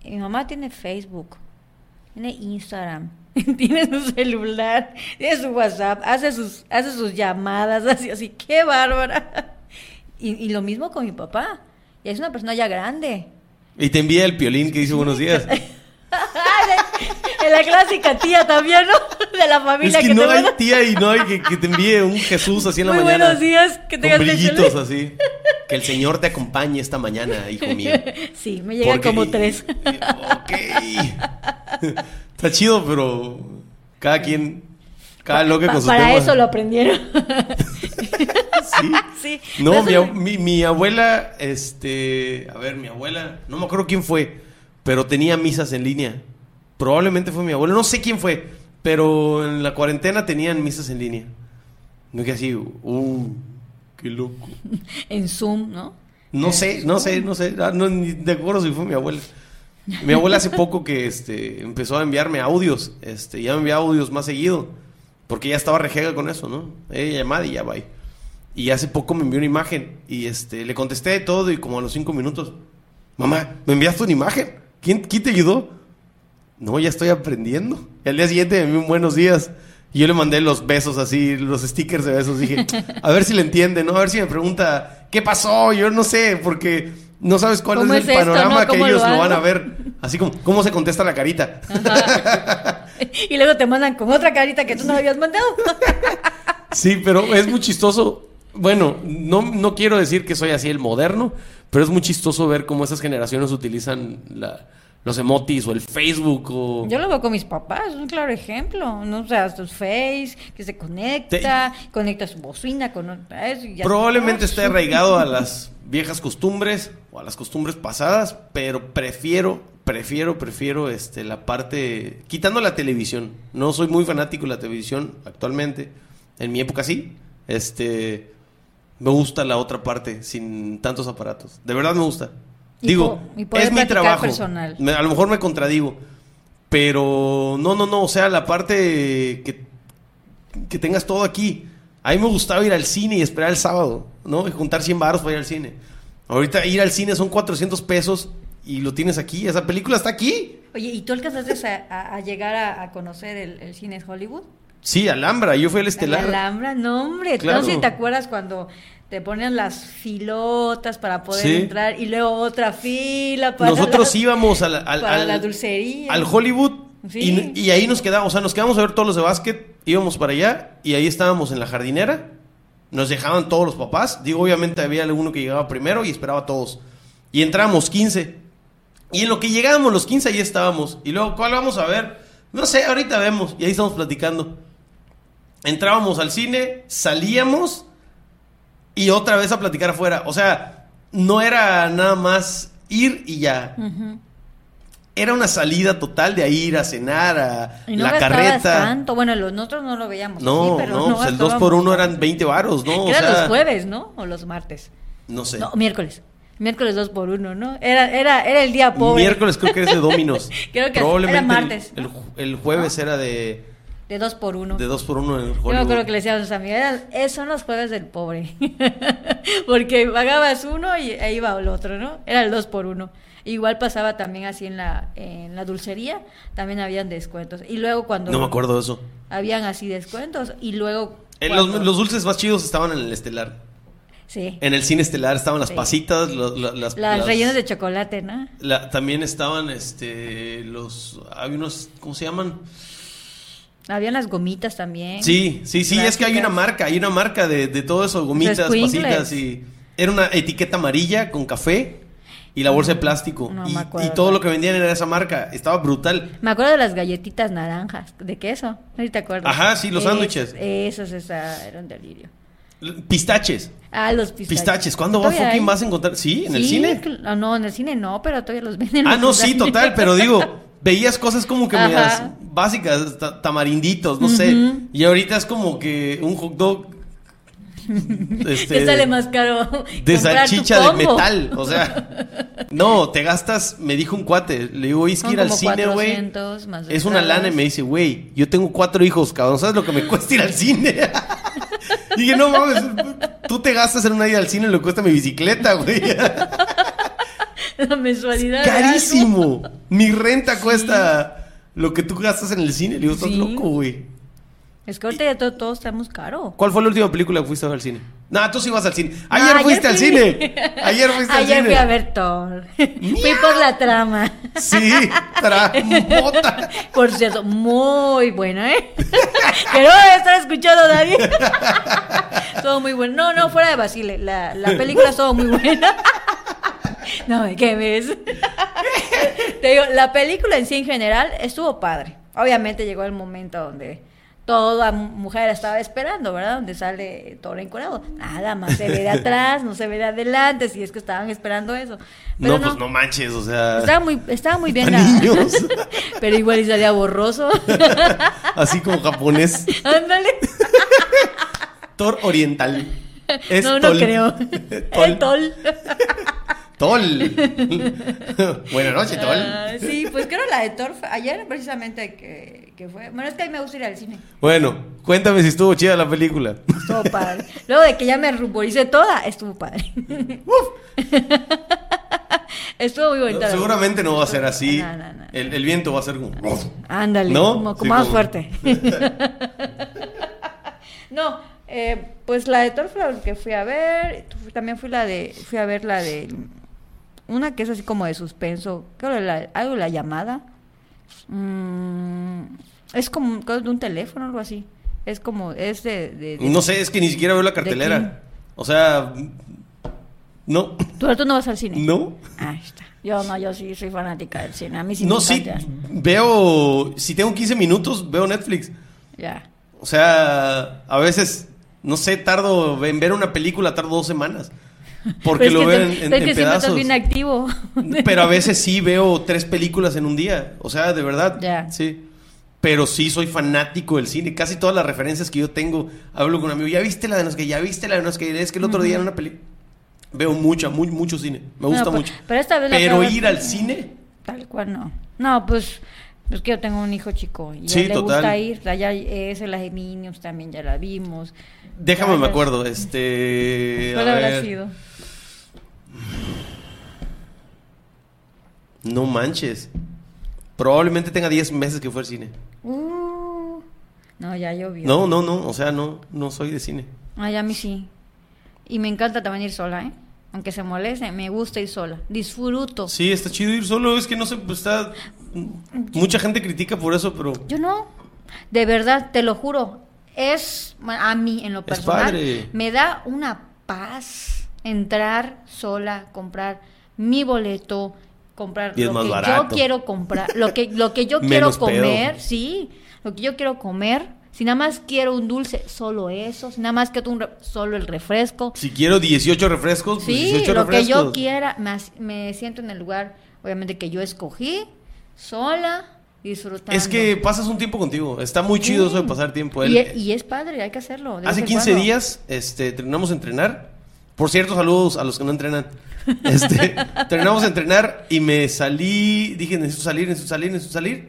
mi mamá tiene Facebook, tiene Instagram, tiene su celular, tiene su WhatsApp, hace sus, hace sus llamadas, así, así, qué bárbara. Y, lo mismo con mi papá. Y es una persona ya grande. Y te envía el piolín que dice buenos días. la clásica tía también, ¿no? De la familia. Es que, no hay tía y no hay que, te envíe un Jesús así en la mañana. Buenos días, que tengas con brillitos así. Que el Señor te acompañe esta mañana, hijo mío. Sí, me llega como tres. Ok. Está chido, pero cada quien, cada loca con su Para eso lo aprendieron. ¿Sí? sí. No, mi, mi, abuela, este, a ver, mi abuela, no me acuerdo quién fue, pero tenía misas en línea. Probablemente fue mi abuela, no sé quién fue, pero en la cuarentena tenían misas en línea. No que así, uh, qué loco. En Zoom, ¿no? No sé, no sé, no sé, ah, no, ni de acuerdo si fue mi abuela. Mi abuela hace poco que este, empezó a enviarme audios. Este, ya me envía audios más seguido. Porque ya estaba rejega con eso, ¿no? Ella llamada y ya va. Y hace poco me envió una imagen. Y este, le contesté todo y como a los cinco minutos. Mamá, ¿me enviaste una imagen? ¿Quién, quién te ayudó? No, ya estoy aprendiendo. Y al día siguiente me envió un buenos días. Y yo le mandé los besos así, los stickers de besos. Dije, a ver si le entiende, ¿no? A ver si me pregunta, ¿qué pasó? Yo no sé, porque no sabes cuál es el panorama que ellos lo, van a ver. Así como, ¿cómo se contesta la carita? y luego te mandan con otra carita que tú no habías mandado. sí, pero es muy chistoso. Bueno, no, no quiero decir que soy así el moderno, pero es muy chistoso ver cómo esas generaciones utilizan la, los emotis o el Facebook o... Yo lo veo con mis papás, un claro ejemplo, ¿no? O sea, tus Face, que se conecta, conecta su bocina con... Eso, Probablemente esté arraigado a las viejas costumbres o a las costumbres pasadas, pero prefiero, prefiero, prefiero este, la parte... Quitando la televisión, no soy muy fanático de la televisión actualmente, en mi época sí, este... Me gusta la otra parte, sin tantos aparatos. De verdad me gusta. Digo, es mi trabajo. Personal. a lo mejor me contradigo, Pero no, no, no, o sea, la parte que, que tengas todo aquí. A mí me gustaba ir al cine y esperar el sábado, ¿no? Y juntar 100 baros para ir al cine. Ahorita ir al cine son 400 pesos y lo tienes aquí. Esa película está aquí. Oye, ¿y tú alcanzaste a, a, llegar a, conocer el, el, cine Hollywood? Sí, Alhambra. Yo fui al Estelar. Alhambra, no, hombre. No sé si te acuerdas cuando te ponían las filotas para poder entrar y luego otra fila para Nosotros íbamos al, la dulcería. Al Hollywood y, ahí nos quedamos, o sea, nos quedamos a ver todos los de básquet, íbamos para allá y ahí estábamos en la jardinera. Nos dejaban todos los papás. Digo, obviamente había alguno que llegaba primero y esperaba a todos. Y entramos 15. Y en lo que llegábamos los 15 ahí estábamos. Y luego, ¿cuál vamos a ver? No sé, ahorita vemos. Y ahí estamos platicando. Entrábamos al cine, salíamos y otra vez a platicar afuera. O sea, no era nada más ir y ya. Era una salida total de ir a cenar, a y no la carreta. tanto. Bueno, nosotros no lo veíamos. No, no, pues el 2 por 1 eran 20 varos, ¿no? Eran los jueves, ¿no? O los martes. No sé. No, miércoles. Miércoles 2 por 1 ¿no? Era, era, era el día pobre. Miércoles creo que era de Dominos. creo que era martes. El, jueves era de de dos por uno. De dos por uno en Hollywood. Yo me acuerdo que le decíamos a sus amigas, esos son los jueves del pobre. Porque pagabas uno y ahí iba el otro, ¿no? Era el dos por uno. Igual pasaba también así en la, en la dulcería, también habían descuentos. Y luego cuando... No me acuerdo de eso. Habían así descuentos y luego... Los, los, dulces más chidos estaban en el estelar. Sí. En el cine estelar estaban las pasitas, las, las, rellenas de chocolate, ¿no? también estaban este los... Había unos... ¿Cómo se llaman? Había las gomitas también. Sí, sí, sí, es que hay una marca, hay una marca de, de todo eso, gomitas, pasitas y... Era una etiqueta amarilla con café y la bolsa de plástico. y, todo lo que vendían era esa marca. Estaba brutal. Me acuerdo de las galletitas naranjas, de queso. No te acuerdas. Ajá, sí, los sándwiches. Esos, esa, era un delirio. Pistaches. Ah, los pistaches. Pistaches. ¿Cuándo vas, vas a encontrar? ¿Sí? ¿En el cine? No, en el cine no, pero todavía los venden. Ah, no, sí, total, pero digo, veías cosas como que básicas, tamarinditos, no sé. Y ahorita es como que un hot dog. Este, sale más caro. De salchicha de metal. O sea, no, te gastas. Me dijo un cuate. Le digo, es que ir al cine, güey. Es una lana y me dice, güey, yo tengo cuatro hijos, cabrón. ¿Sabes lo que me cuesta ir al cine? y dije, no mames, tú te gastas en una ida al cine lo que cuesta mi bicicleta, güey. la mensualidad. Carísimo. Mi renta cuesta lo que tú gastas en el cine. Le digo, estás loco, güey. Es que ahorita ya todo, todo está muy caro. ¿Cuál fue la última película que fuiste a al cine? No, tú sí vas al cine. Ayer fuiste al cine. Ayer fuiste al cine. Ayer fui a ver Thor. fui por la trama. Sí, tramota. por cierto, muy buena, ¿eh? que no debe estar escuchando nadie. todo muy bueno. No, no, fuera de Basile. La, la película estuvo muy buena. No, ¿qué ves? Te digo, la película en sí en general estuvo padre. Obviamente llegó el momento donde toda mujer estaba esperando, ¿verdad? Donde sale todo encorado. Nada más se ve de atrás, no se ve de adelante, si es que estaban esperando eso. no, pues no manches, o sea. Estaba muy, estaba muy bien. Niños. Pero igual salía borroso. Así como japonés. Ándale. Thor oriental. no, no creo. El tol. Tol. Buenas noches, Tol. Ah, sí, pues creo la de Thor ayer precisamente que, que, fue. Bueno, es que a mí me gusta ir al cine. Bueno, cuéntame si estuvo chida la película. Estuvo padre. Luego de que ya me ruboricé toda, estuvo padre. Uf. estuvo muy bonita. seguramente no va a ser así. El, el, viento va a ser como. Ándale, como, más fuerte. no, eh, pues la de Thor fue la que fui a ver. También fui la de, fui a ver la de una que es así como de suspenso, creo la, algo de la llamada. Mm, es como de un teléfono, algo así. Es como, es de, No sé, es que ni siquiera veo la cartelera. O sea, no. ¿Tú, ¿Tú no vas al cine? No. Ah, está. Yo no, yo sí soy fanática del cine. A mí sí No, sí, veo, si tengo 15 minutos, veo Netflix. Ya. O sea, a veces, no sé, tardo en ver una película, tardo dos semanas. Porque lo veo en, en, pedazos. bien activo. Pero a veces sí veo tres películas en un día. O sea, de verdad. Ya. Sí. Pero sí soy fanático del cine. Casi todas las referencias que yo tengo, hablo con un amigo. ¿Ya viste la de los que? ¿Ya viste la de los que? Es que el otro día en una película. Veo mucha, muy, mucho cine. Me gusta pues, mucho. Pero, esta vez pero ir al cine. Tal cual no. No, pues Es que yo tengo un hijo chico y a él le gusta ir. Ya es la de Minions también, ya la vimos. Déjame, me acuerdo. Este. ¿Cuál habrá sido? No manches. Probablemente tenga 10 meses que fue al cine. Uh, no, ya llovió. No, no, no. O sea, no, no soy de cine. Ah, ya a mí sí. Y me encanta también ir sola, ¿eh? Aunque se moleste, me gusta ir sola. Disfruto. Sí, está chido ir solo. Es que no sé, pues está. Mucha gente critica por eso, pero. Yo no. De verdad, te lo juro. Es. A mí, en lo personal. Me da una paz entrar sola, comprar mi boleto, comprar lo que yo quiero comprar, lo que, lo que yo quiero comer, sí, lo que yo quiero comer. Si nada más quiero un dulce, solo eso. Si nada más quiero un solo el refresco. Si quiero 18 refrescos, pues sí, lo que yo quiera. Más, me siento en el lugar, obviamente, que yo escogí, sola, disfrutando. Es que pasas un tiempo contigo. Está muy chido eso de pasar tiempo. Y, y, es padre, hay que hacerlo. Hace 15 días este, terminamos a entrenar. Por cierto, saludos a los que no entrenan. Este, terminamos a entrenar y me salí, dije, necesito salir, necesito salir, necesito salir.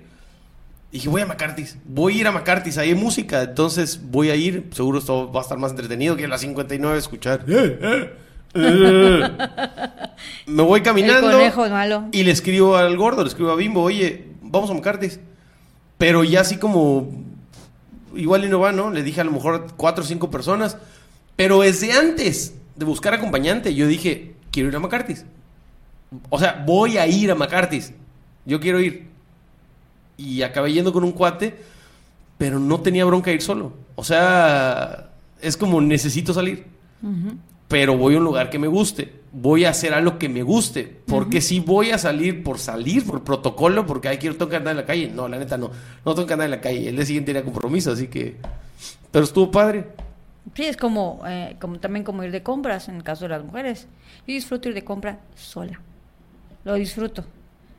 Y dije, voy a McCarthy's, voy a ir a McCarthy's, ahí hay música, entonces voy a ir, seguro esto va a estar más entretenido que las 59 escuchar. Eh, eh, eh. me voy caminando y le escribo al gordo, le escribo a Bimbo, oye, vamos a McCarthy's. Pero ya así como, igual y no va, ¿no? Le dije a lo mejor cuatro o cinco personas, pero desde antes de buscar acompañante, yo dije, quiero ir a McCarthy's. O sea, voy a ir a McCarthy's. Yo quiero ir. Y acabé yendo con un cuate, pero no tenía bronca ir solo. O sea, es como necesito salir. Pero voy a un lugar que me guste. Voy a hacer algo que me guste. Porque si voy a salir por salir, por protocolo, porque hay quiero tengo que andar en la calle. No, la neta no. No tengo que andar en la calle. El día siguiente tenía compromiso, así que. Pero estuvo padre. Sí, es como, eh, como también como ir de compras en el caso de las mujeres. Yo disfruto ir de compra sola. Lo disfruto.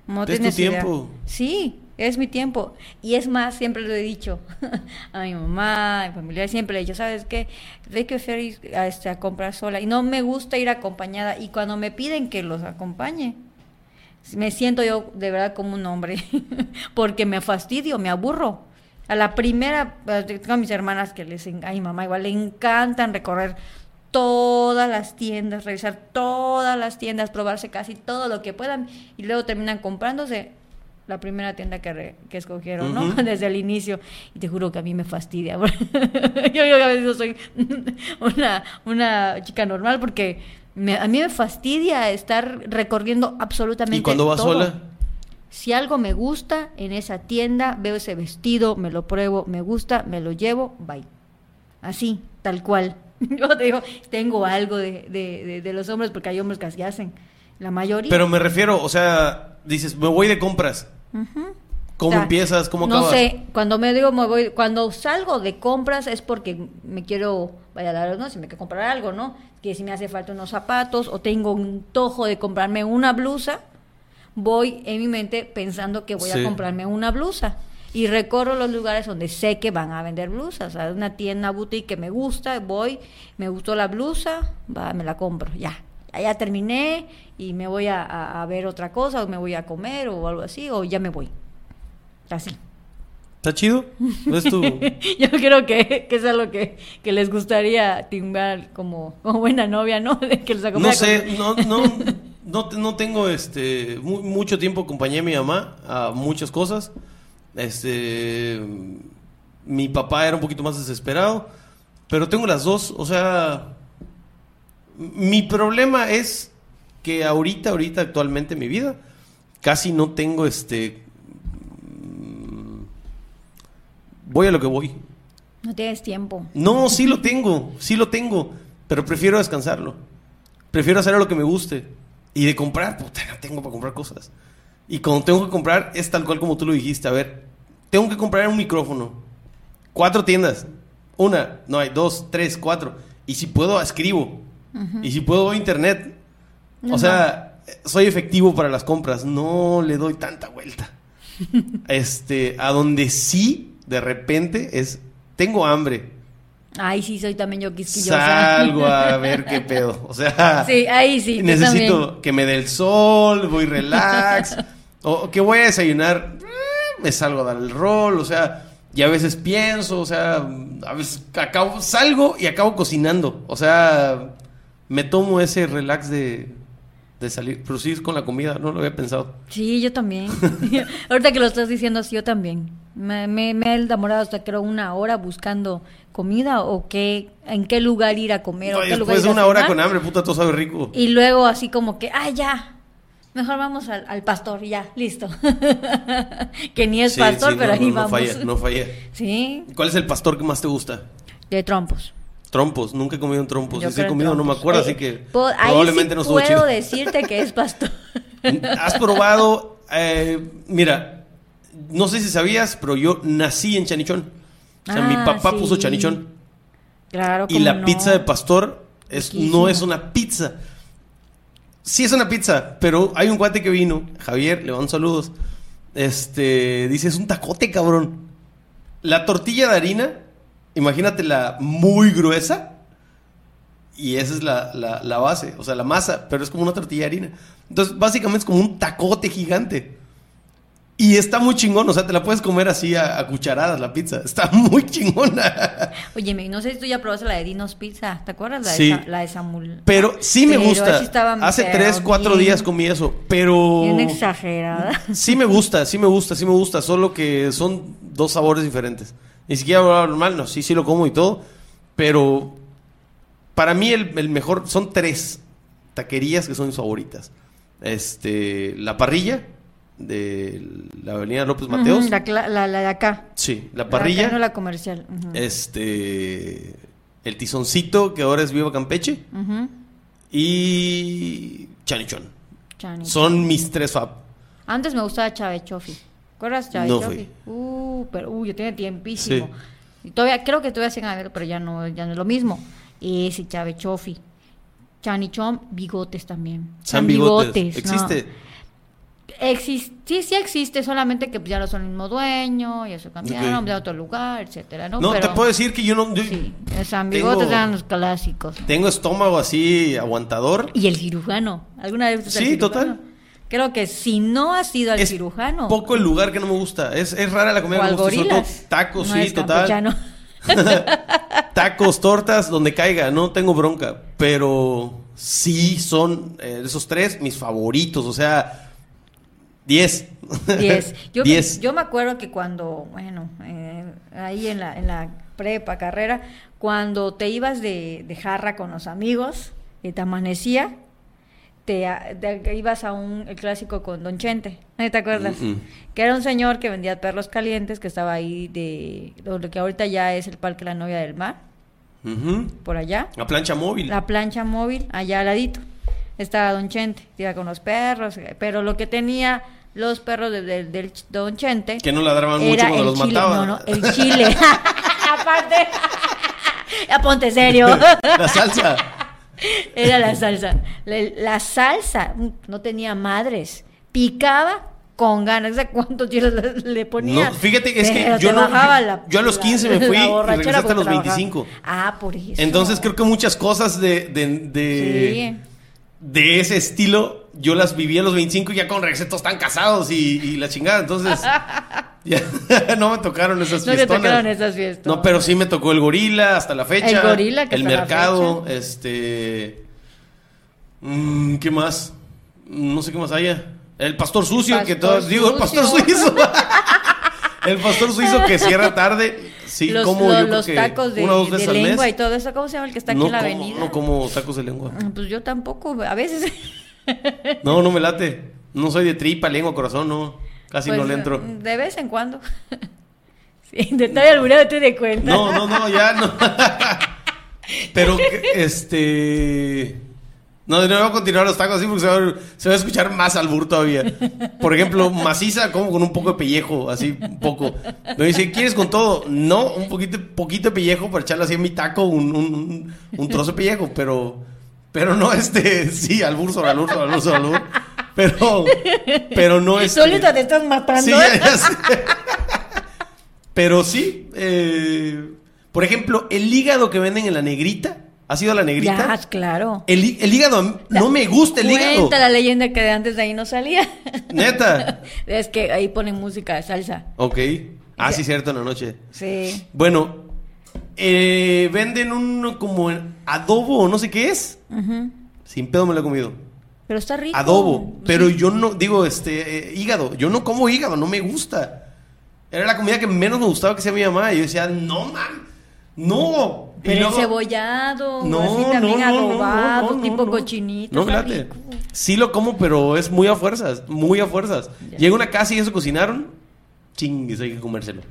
No ¿Es tu tiempo? Sí, es mi tiempo. Y es más, siempre lo he dicho a mi mamá, a mi familia, siempre le he dicho, ¿sabes qué? Hay que ir a, este, a comprar sola. Y no me gusta ir acompañada. Y cuando me piden que los acompañe, me siento yo de verdad como un hombre. porque me fastidio, me aburro. A la primera, tengo a mis hermanas que les, a mi mamá igual le encantan recorrer todas las tiendas, revisar todas las tiendas, probarse casi todo lo que puedan y luego terminan comprándose la primera tienda que, que escogieron, ¿no? Desde el inicio. Y te juro que a mí me fastidia. yo, yo, a veces soy una, una chica normal porque a mí me fastidia estar recorriendo absolutamente ¿Y cuando vas sola? Si algo me gusta en esa tienda, veo ese vestido, me lo pruebo, me gusta, me lo llevo, bye. Así, tal cual. Yo te digo, tengo algo de, de, los hombres, porque hay hombres que así hacen. La mayoría. Pero me refiero, o sea, dices, me voy de compras. ¿Cómo empiezas? ¿Cómo acabas? No sé, cuando me digo, me voy, cuando salgo de compras es porque me quiero, vaya a dar, ¿no? Si me quiero comprar algo, ¿no? Que si me hace falta unos zapatos o tengo un tojo de comprarme una blusa, voy en mi mente pensando que voy a comprarme una blusa y recorro los lugares donde sé que van a vender blusas. O una tienda boutique que me gusta, voy, me gustó la blusa, va, me la compro, ya. Ya terminé y me voy a, ver otra cosa, o me voy a comer o algo así, o ya me voy. Así. ¿Está chido? ¿No Yo creo que, es algo que, que les gustaría timbar como, como buena novia, ¿no? que les no sé, no, no, no, no, tengo este mucho tiempo acompañé a mi mamá a muchas cosas. Este, mi papá era un poquito más desesperado, pero tengo las dos, o sea, mi problema es que ahorita, ahorita, actualmente en mi vida, casi no tengo este, mm, voy a lo que voy. No tienes tiempo. No, sí lo tengo, sí lo tengo, pero prefiero descansarlo. Prefiero hacer lo que me guste. Y de comprar, puta, no tengo para comprar cosas. Y cuando tengo que comprar, es tal cual como tú lo dijiste. A ver, tengo que comprar un micrófono. Cuatro tiendas. Una, no hay, dos, tres, cuatro. Y si puedo, escribo. Y si puedo, internet. o sea, soy efectivo para las compras. No le doy tanta vuelta. este, a donde sí, de repente, es, tengo hambre. Ay, sí, soy también yo quisquillosa. Salgo a ver qué pedo. O sea, sí, ahí sí. Necesito que me dé el sol, voy relax. o que voy a desayunar me salgo a dar el rol, o sea, y a veces pienso, o sea, a veces acabo, salgo y acabo cocinando, o sea, me tomo ese relax de, de salir, pero sí es con la comida, no lo había pensado. Sí, yo también. Ahorita que lo estás diciendo, sí, yo también. Me, me, me he enamorado hasta creo una hora buscando comida o qué, en qué lugar ir a comer. o qué después de una hora con hambre, puta, todo sabe rico. Y luego así como que, ah, ya, mejor vamos al, al pastor, ya, listo. que ni es pastor, pero ahí vamos. No falla, no falla. Sí. ¿Cuál es el pastor que más te gusta? De trompos. Trompos, nunca he comido un trompo. si he comido, no me acuerdo, así que probablemente no estuvo puedo decirte que es pastor. ¿Has probado? Eh, mira, no sé si sabías, pero yo nací en Chanichón. O sea, mi ah, papá puso Chanichón. Claro, Y la pizza de pastor es, no es una pizza. Sí es una pizza, pero hay un cuate que vino, Javier, le mando saludos. Este, dice, es un tacote, cabrón. La tortilla de harina imagínate la muy gruesa y esa es la, la, base, o sea, la masa, pero es como una tortilla de harina. Entonces, básicamente es como un tacote gigante. Y está muy chingón, o sea, te la puedes comer así a, cucharadas la pizza. Está muy chingona. Oye, no sé si tú ya probaste la de Dinos Pizza, ¿te acuerdas? La, de, la de Samuel. Pero sí me gusta. Hace tres, cuatro días comí eso, pero... Bien exagerada. Sí me gusta, sí me gusta, sí me gusta, solo que son dos sabores diferentes. Ni siquiera normal, no, sí, sí lo como y todo. Pero para mí el, mejor, son tres taquerías que son mis favoritas. Este, la parrilla de la avenida López Mateos. la, de acá. Sí, la parrilla. La no la comercial. Este, el tizoncito que ahora es Viva Campeche. Y Chanichón. Son mis tres fab. Antes me gustaba Chave Chofi. ¿Recuerdas No fui. Uh, pero uy, yo tenía tiempísimo. Y todavía, creo que todavía siguen abiertos, pero ya no, ya no es lo mismo. Ese Chave Chofi. Chanichón, bigotes también. San bigotes. ¿Existe? sí, sí existe, solamente que ya no son el mismo dueño, ya se cambiaron de otro lugar, etcétera, ¿no? No, te puedo decir que yo no... sí, San Bigotes eran los clásicos. Tengo estómago así aguantador. Y el cirujano, ¿alguna vez? Sí, total. Creo que si no has ido al cirujano. Poco el lugar que no me gusta. Es, es rara la comida. O me tacos, sí, total. tacos, tortas, donde caiga. No tengo bronca. Pero sí son eh, esos tres mis favoritos. O sea, diez. Diez. Yo, Me, yo me acuerdo que cuando, bueno, eh, ahí en la, en la prepa, carrera, cuando te ibas de, de jarra con los amigos y te amanecía te, ibas a un el clásico con Don Chente, ¿no te acuerdas? Que era un señor que vendía perros calientes, que estaba ahí de lo que ahorita ya es el Parque La Novia del Mar, por allá. La plancha móvil. La plancha móvil, allá al ladito. Estaba Don Chente, iba con los perros, pero lo que tenía los perros del Don Chente... Que no ladraban mucho cuando los mataban. No, no, el chile. Aparte... ya ponte serio. la salsa. Era la salsa. La, salsa no tenía madres. Picaba con ganas. ¿Sabes cuántos hilos le ponía? No, fíjate, es que yo no. Yo, a los 15 me fui y regresé hasta los 25. Ah, por eso. Entonces creo que muchas cosas de. de, de ese estilo yo las viví a los 25 y ya con regresé todos están casados y, la chingada. Entonces. no me tocaron esas fiestas. No me tocaron esas fiestas. No, pero sí me tocó el gorila hasta la fecha. El gorila, que El mercado, este. Mm, ¿Qué más? No sé qué más haya. El pastor sucio, que todos. Digo, el pastor suizo. el pastor suizo que cierra tarde. Sí, los, como yo los tacos de, de lengua y todo eso. ¿Cómo se llama el que está aquí en la avenida? No como tacos de lengua. Ah, pues yo tampoco. A veces. No, no me late. No soy de tripa, lengua, corazón, no. Casi no le pues, entro. De vez en cuando. sí, detalle alguna te de cuenta. No, no, no, ya no. Pero, este. No, no voy a continuar los tacos así porque se va, a escuchar más albur todavía. Por ejemplo, maciza como con un poco de pellejo, así un poco. Me dice, ¿quieres con todo? No, un poquito, poquito de pellejo para echarle así en mi taco, un, un, un trozo de pellejo, pero, pero no este, sí, albur sobre albur sobre albur sobre albur. Pero, pero no es. Solita te estás matando. Sí. Pero sí, eh, por ejemplo, el hígado que venden en la negrita ¿Has ido a la negrita? Ya, claro. El, hígado, no me gusta el hígado. Cuenta la leyenda que de antes de ahí no salía. Neta. es que ahí ponen música de salsa. Ok. Ah, sí, cierto, en la noche. Sí. Bueno, eh, venden un como adobo o no sé qué es. Sin pedo me lo he comido. Pero está rico. Adobo. Pero yo no, digo, este, eh, hígado. Yo no como hígado, no me gusta. Era la comida que menos me gustaba que sea mi mamá. Y yo decía, no, man, no. Pero cebollado, no, así también adobado, tipo cochinito. No, fíjate. Sí lo como, pero es muy a fuerzas, muy a fuerzas. Llega una casa y eso cocinaron, chingues, hay que comérselo.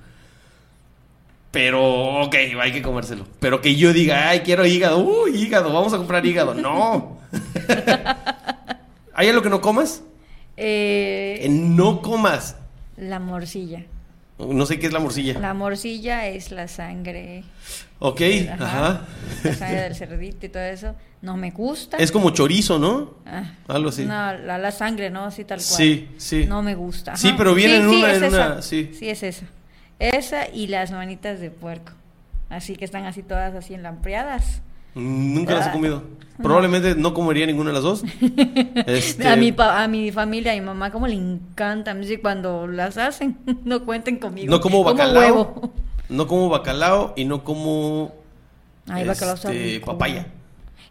Pero, ok, hay que comérselo. Pero que yo diga, ay, quiero hígado, uy, hígado, vamos a comprar hígado. No. ¿Hay algo que no comas? Eh, no comas. La morcilla. No sé qué es la morcilla. La morcilla es la sangre. Ok, ajá. La sangre del cerdito y todo eso. No me gusta. Es como chorizo, ¿no? Ah, Algo así. No, la, sangre, ¿no? Así tal cual. Sí, sí. No me gusta. Sí, pero viene en una. en una sí. sí, es esa. Esa y las manitas de puerco. Así que están así todas así enlampreadas. Nunca las he ah, comido. Probablemente no comería ninguna de las dos. Este, a, mi a mi familia, a mi mamá, como le encanta. Cuando las hacen, no cuenten conmigo. No como bacalao. No como bacalao y no como Ay, bacalao este, papaya.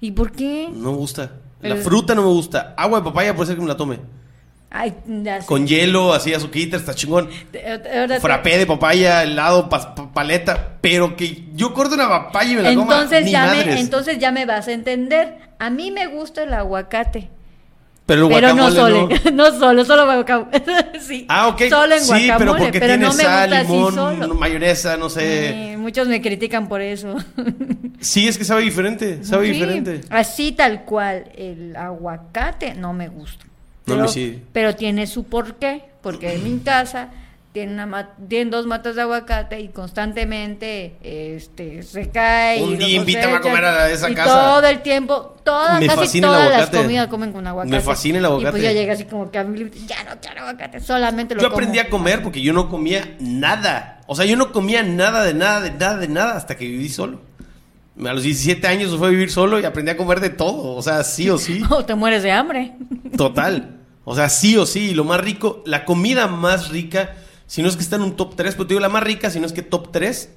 ¿Y por qué? No me gusta. La fruta no me gusta. Agua de papaya puede ser que me la tome. Con hielo, así, azuquita, está chingón. Frappé de papaya, helado, paleta. Pero que yo corto una papaya y me la entonces coma, ya me, Entonces ya me vas a entender. A mí me gusta el aguacate. Pero, pero no solo, no. solo, solo guacamole. sí. Ah, ok. Solo en sí, pero porque tiene no sal, limón, mayonesa, no sé. muchos me critican por eso. sí, es que sabe diferente, sabe diferente. Así tal cual, el aguacate no me gusta. Pero, tiene su porqué, porque en mi casa tiene, una, dos matas de aguacate y constantemente este, se cae. Un día invítame a comer a esa y casa. Todo el tiempo, todas, casi todas las comidas comen con aguacate. Me fascina el aguacate. Y pues ya llega así como que a mí, ya no quiero aguacate, solamente lo Yo aprendí a comer porque yo no comía nada. O sea, yo no comía nada de nada, de nada, de nada hasta que viví solo. A los 17 años fue a vivir solo y aprendí a comer de todo. O sea, sí o sí. o te mueres de hambre. Total. O sea, sí o sí, lo más rico, la comida más rica, si no es que está en un top 3, pero te digo la más rica, si no es que top 3,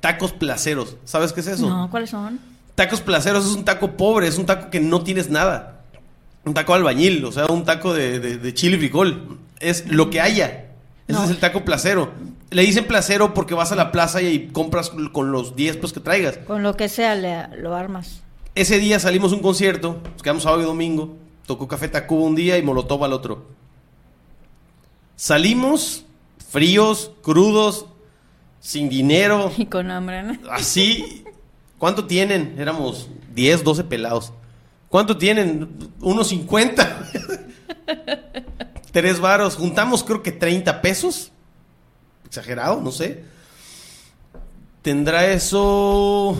tacos placeros. ¿Sabes qué es eso? No, ¿cuáles son? Tacos placeros es un taco pobre, es un taco que no tienes nada. Un taco albañil, o sea, un taco de, de, chile y frijol. Es lo que haya. Ese es el taco placero. Le dicen placero porque vas a la plaza y compras con los 10 pues que traigas. Con lo que sea lo armas. Ese día salimos a un concierto, nos quedamos sábado y domingo. Tocó Café Tacuba un día y Molotov al otro. Salimos fríos, crudos, sin dinero. Y con hambre, ¿no? Así. ¿Cuánto tienen? Éramos 10, 12 pelados. ¿Cuánto tienen? Unos 50. Tres varos. Juntamos creo que 30 pesos. Exagerado, no sé. Tendrá eso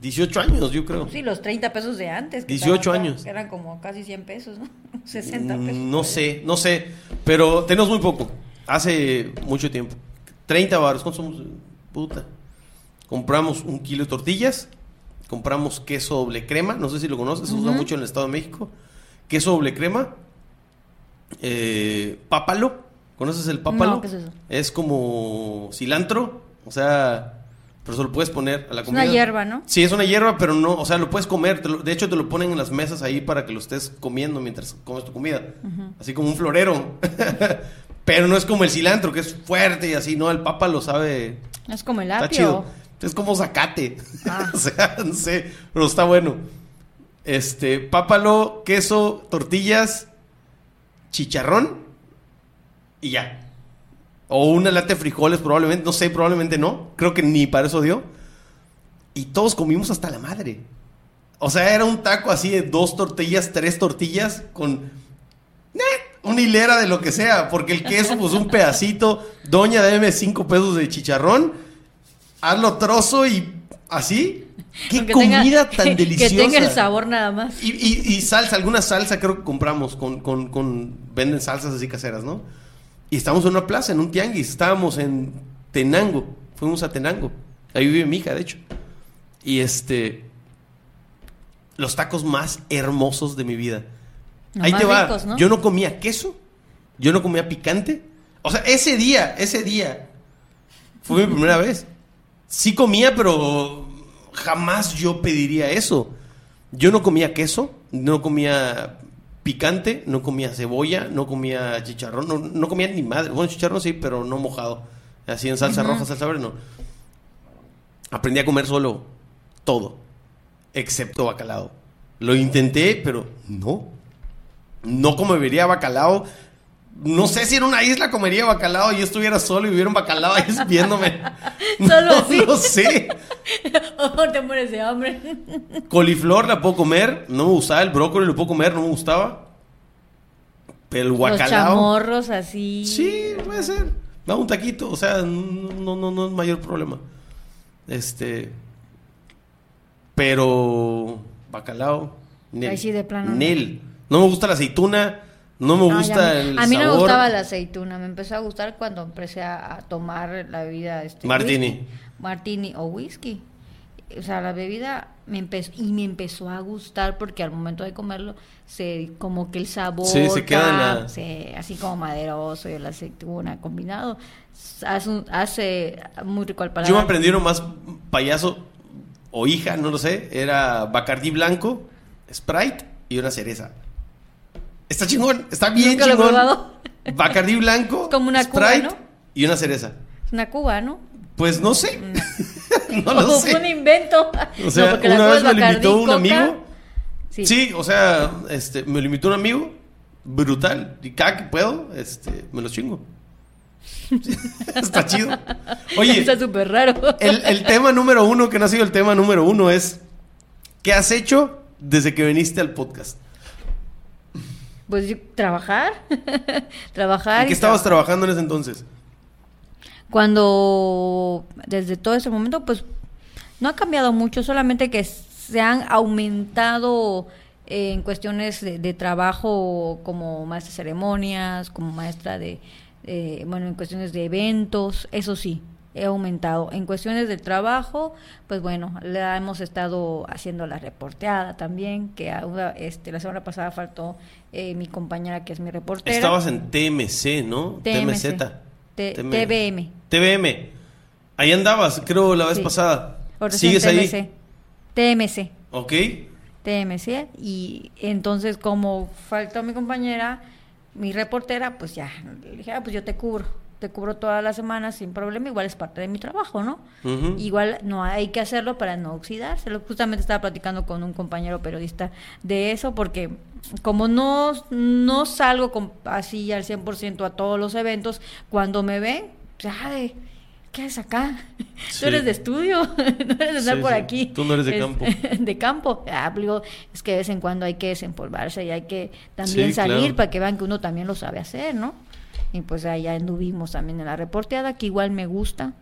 18 años, yo creo. Sí, los 30 pesos de antes. 18 años. eran como casi 100 pesos, ¿no? 60 mm, pesos. No sé, no sé. Pero tenemos muy poco. Hace mucho tiempo. 30 baros. ¿Cuántos somos? Puta. Compramos un kilo de tortillas. Compramos queso doble crema. No sé si lo conoces. Se usa mucho en el Estado de México. Queso doble crema. Eh, pápalo. ¿Conoces el pápalo? No, ¿qué es eso? Es como cilantro. O sea, pero se lo puedes poner a la comida. Es una hierba, ¿no? Sí, es una hierba, pero no, o sea, lo puedes comer. de hecho, te lo ponen en las mesas ahí para que lo estés comiendo mientras comes tu comida. Así como un florero. pero no es como el cilantro, que es fuerte y así, ¿no? El papa lo sabe. Es como el apio. Está chido. Es como zacate. Ah. o sea, no sé, pero está bueno. Este, pápalo, queso, tortillas, chicharrón y ya. O una lata de frijoles, probablemente, no sé, probablemente no. Creo que ni para eso dio. Y todos comimos hasta la madre. O sea, era un taco así de dos tortillas, tres tortillas con una hilera de lo que sea. Porque el queso, pues un pedacito. Doña, deme cinco pesos de chicharrón. Hazlo trozo y así. Qué comida tan deliciosa. Que tenga el sabor nada más. Y, salsa, alguna salsa creo que compramos con, con, con, Venden salsas así caseras, ¿no? Y estábamos en una plaza, en un tianguis. Estábamos en Tenango. Fuimos a Tenango. Ahí vive mi hija, de hecho. Y este. Los tacos más hermosos de mi vida. Ahí te va. Yo no comía queso. Yo no comía picante. O sea, ese día, ese día. Fue mi primera vez. Sí comía, pero jamás yo pediría eso. Yo no comía queso, no comía picante, no comía cebolla, no comía chicharrón, no, comía ni madre. Bueno, chicharrón sí, pero no mojado. Así en salsa roja, salsa verde, no. Aprendí a comer solo todo, excepto bacalao. Lo intenté, pero no. No comería bacalao. No sé si en una isla comería bacalao y yo estuviera solo y hubiera un bacalao ahí viéndome. Solo así. No sé. oh, te mueres de hambre. Coliflor la puedo comer, no me gustaba. El brócoli lo puedo comer, no me gustaba. Pero el bacalao. Los chamorros así. Sí, puede ser. Da un taquito, o sea, no, no, no es mayor problema. Este. Pero. Bacalao. Nel. Ahí sí de plano. Nel. No me gusta la aceituna. No me gusta el A mí no me gustaba la aceituna. Me empezó a gustar cuando empecé a, tomar la bebida. Este, Martini. martini o whisky. O sea, la bebida me empezó y me empezó a gustar porque al momento de comerlo se como que el sabor sí, se queda así como maderoso y la aceituna combinado hace, hace muy rico al paladar. Yo me aprendieron más payaso o hija, no lo sé, era Bacardí blanco, Sprite y una cereza. Está chingón, está bien chingón. Bacardí blanco, Como una Sprite y una cereza. Una cuba, ¿no? Pues no sé. no lo sé. un invento. O sea, una vez me lo invitó un amigo. Sí. o sea, este, me lo invitó un amigo. Brutal. Y cada que puedo, este, me lo chingo. Está chido. Oye. Está súper raro. El, el, tema número uno, que no ha sido el tema número uno, es. ¿Qué has hecho desde que viniste al podcast? Pues trabajar. trabajar. ¿En qué estabas trabajando en ese entonces? Cuando. Desde todo ese momento, pues. No ha cambiado mucho, solamente que se han aumentado eh, en cuestiones de, de, trabajo como maestra de ceremonias, como maestra de, eh, bueno, en cuestiones de eventos, eso sí, he aumentado. En cuestiones de trabajo, pues bueno, la hemos estado haciendo la reporteada también, que este, la semana pasada faltó eh, mi compañera que es mi reportera. Estabas en TMC, ¿no? TMZ. TVM. TVM. Ahí andabas, creo, la vez pasada. ¿Sigues ahí? TMC. Ok. TMC. Y entonces, como faltó mi compañera, mi reportera, pues ya, le dije, ah, pues yo te cubro, te cubro todas las semanas sin problema, igual es parte de mi trabajo, ¿no? Igual no hay que hacerlo para no oxidarse. Justamente estaba platicando con un compañero periodista de eso, porque como no, no salgo así al 100% a todos los eventos, cuando me ven, pues, de ¿qué haces acá? Tú eres de estudio, no eres de estar por aquí. Tú no eres de campo. de campo. Ah, es que de vez en cuando hay que desempolvarse y hay que también salir para que vean que uno también lo sabe hacer, ¿no? Y pues allá anduvimos también en la reporteada, que igual me gusta.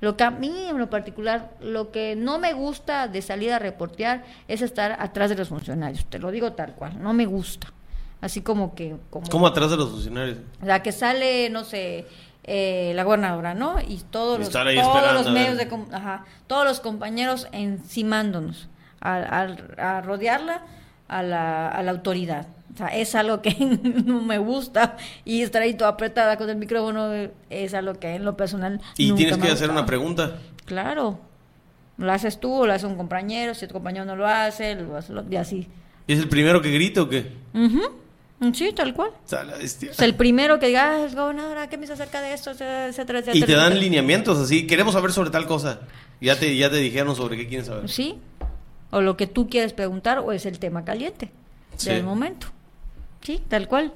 Lo que a mí en lo particular, lo que no me gusta de salir a reportear es estar atrás de los funcionarios. Te lo digo tal cual, no me gusta. Así como que... Como, ¿Cómo atrás de los funcionarios? La que sale, no sé, eh, la gobernadora, ¿no? Y todos los, todos los medios de ajá, todos los compañeros encimándonos a, rodearla a la, a la autoridad. O sea, es algo que no me gusta y estar ahí toda apretada con el micrófono es algo que en lo personal. Y tienes que hacer una pregunta. Claro. Lo haces tú o lo hace un compañero, si tu compañero no lo hace, lo hace y así. ¿Es el primero que grita o qué? Mm, sí, tal cual. O el primero que diga, ah, gobernadora, ¿qué me dice acerca de esto? Etcétera, Y te dan lineamientos así, queremos saber sobre tal cosa. Ya te, ya te dijeron sobre qué quieren saber. Sí, o lo que tú quieres preguntar o es el tema caliente del momento. Sí, tal cual.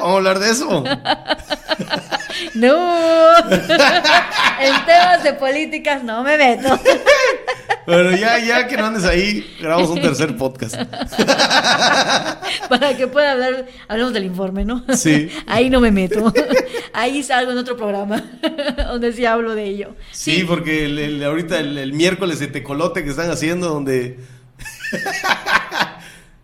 Vamos a hablar de eso. no. en temas de políticas no me meto. Pero ya, ya que no andes ahí, grabamos un tercer podcast. Para que pueda hablar, hablemos del informe, ¿no? Sí. Ahí no me meto. Ahí salgo en otro programa donde sí hablo de ello. Sí, porque ahorita el, el miércoles de tecolote que están haciendo, donde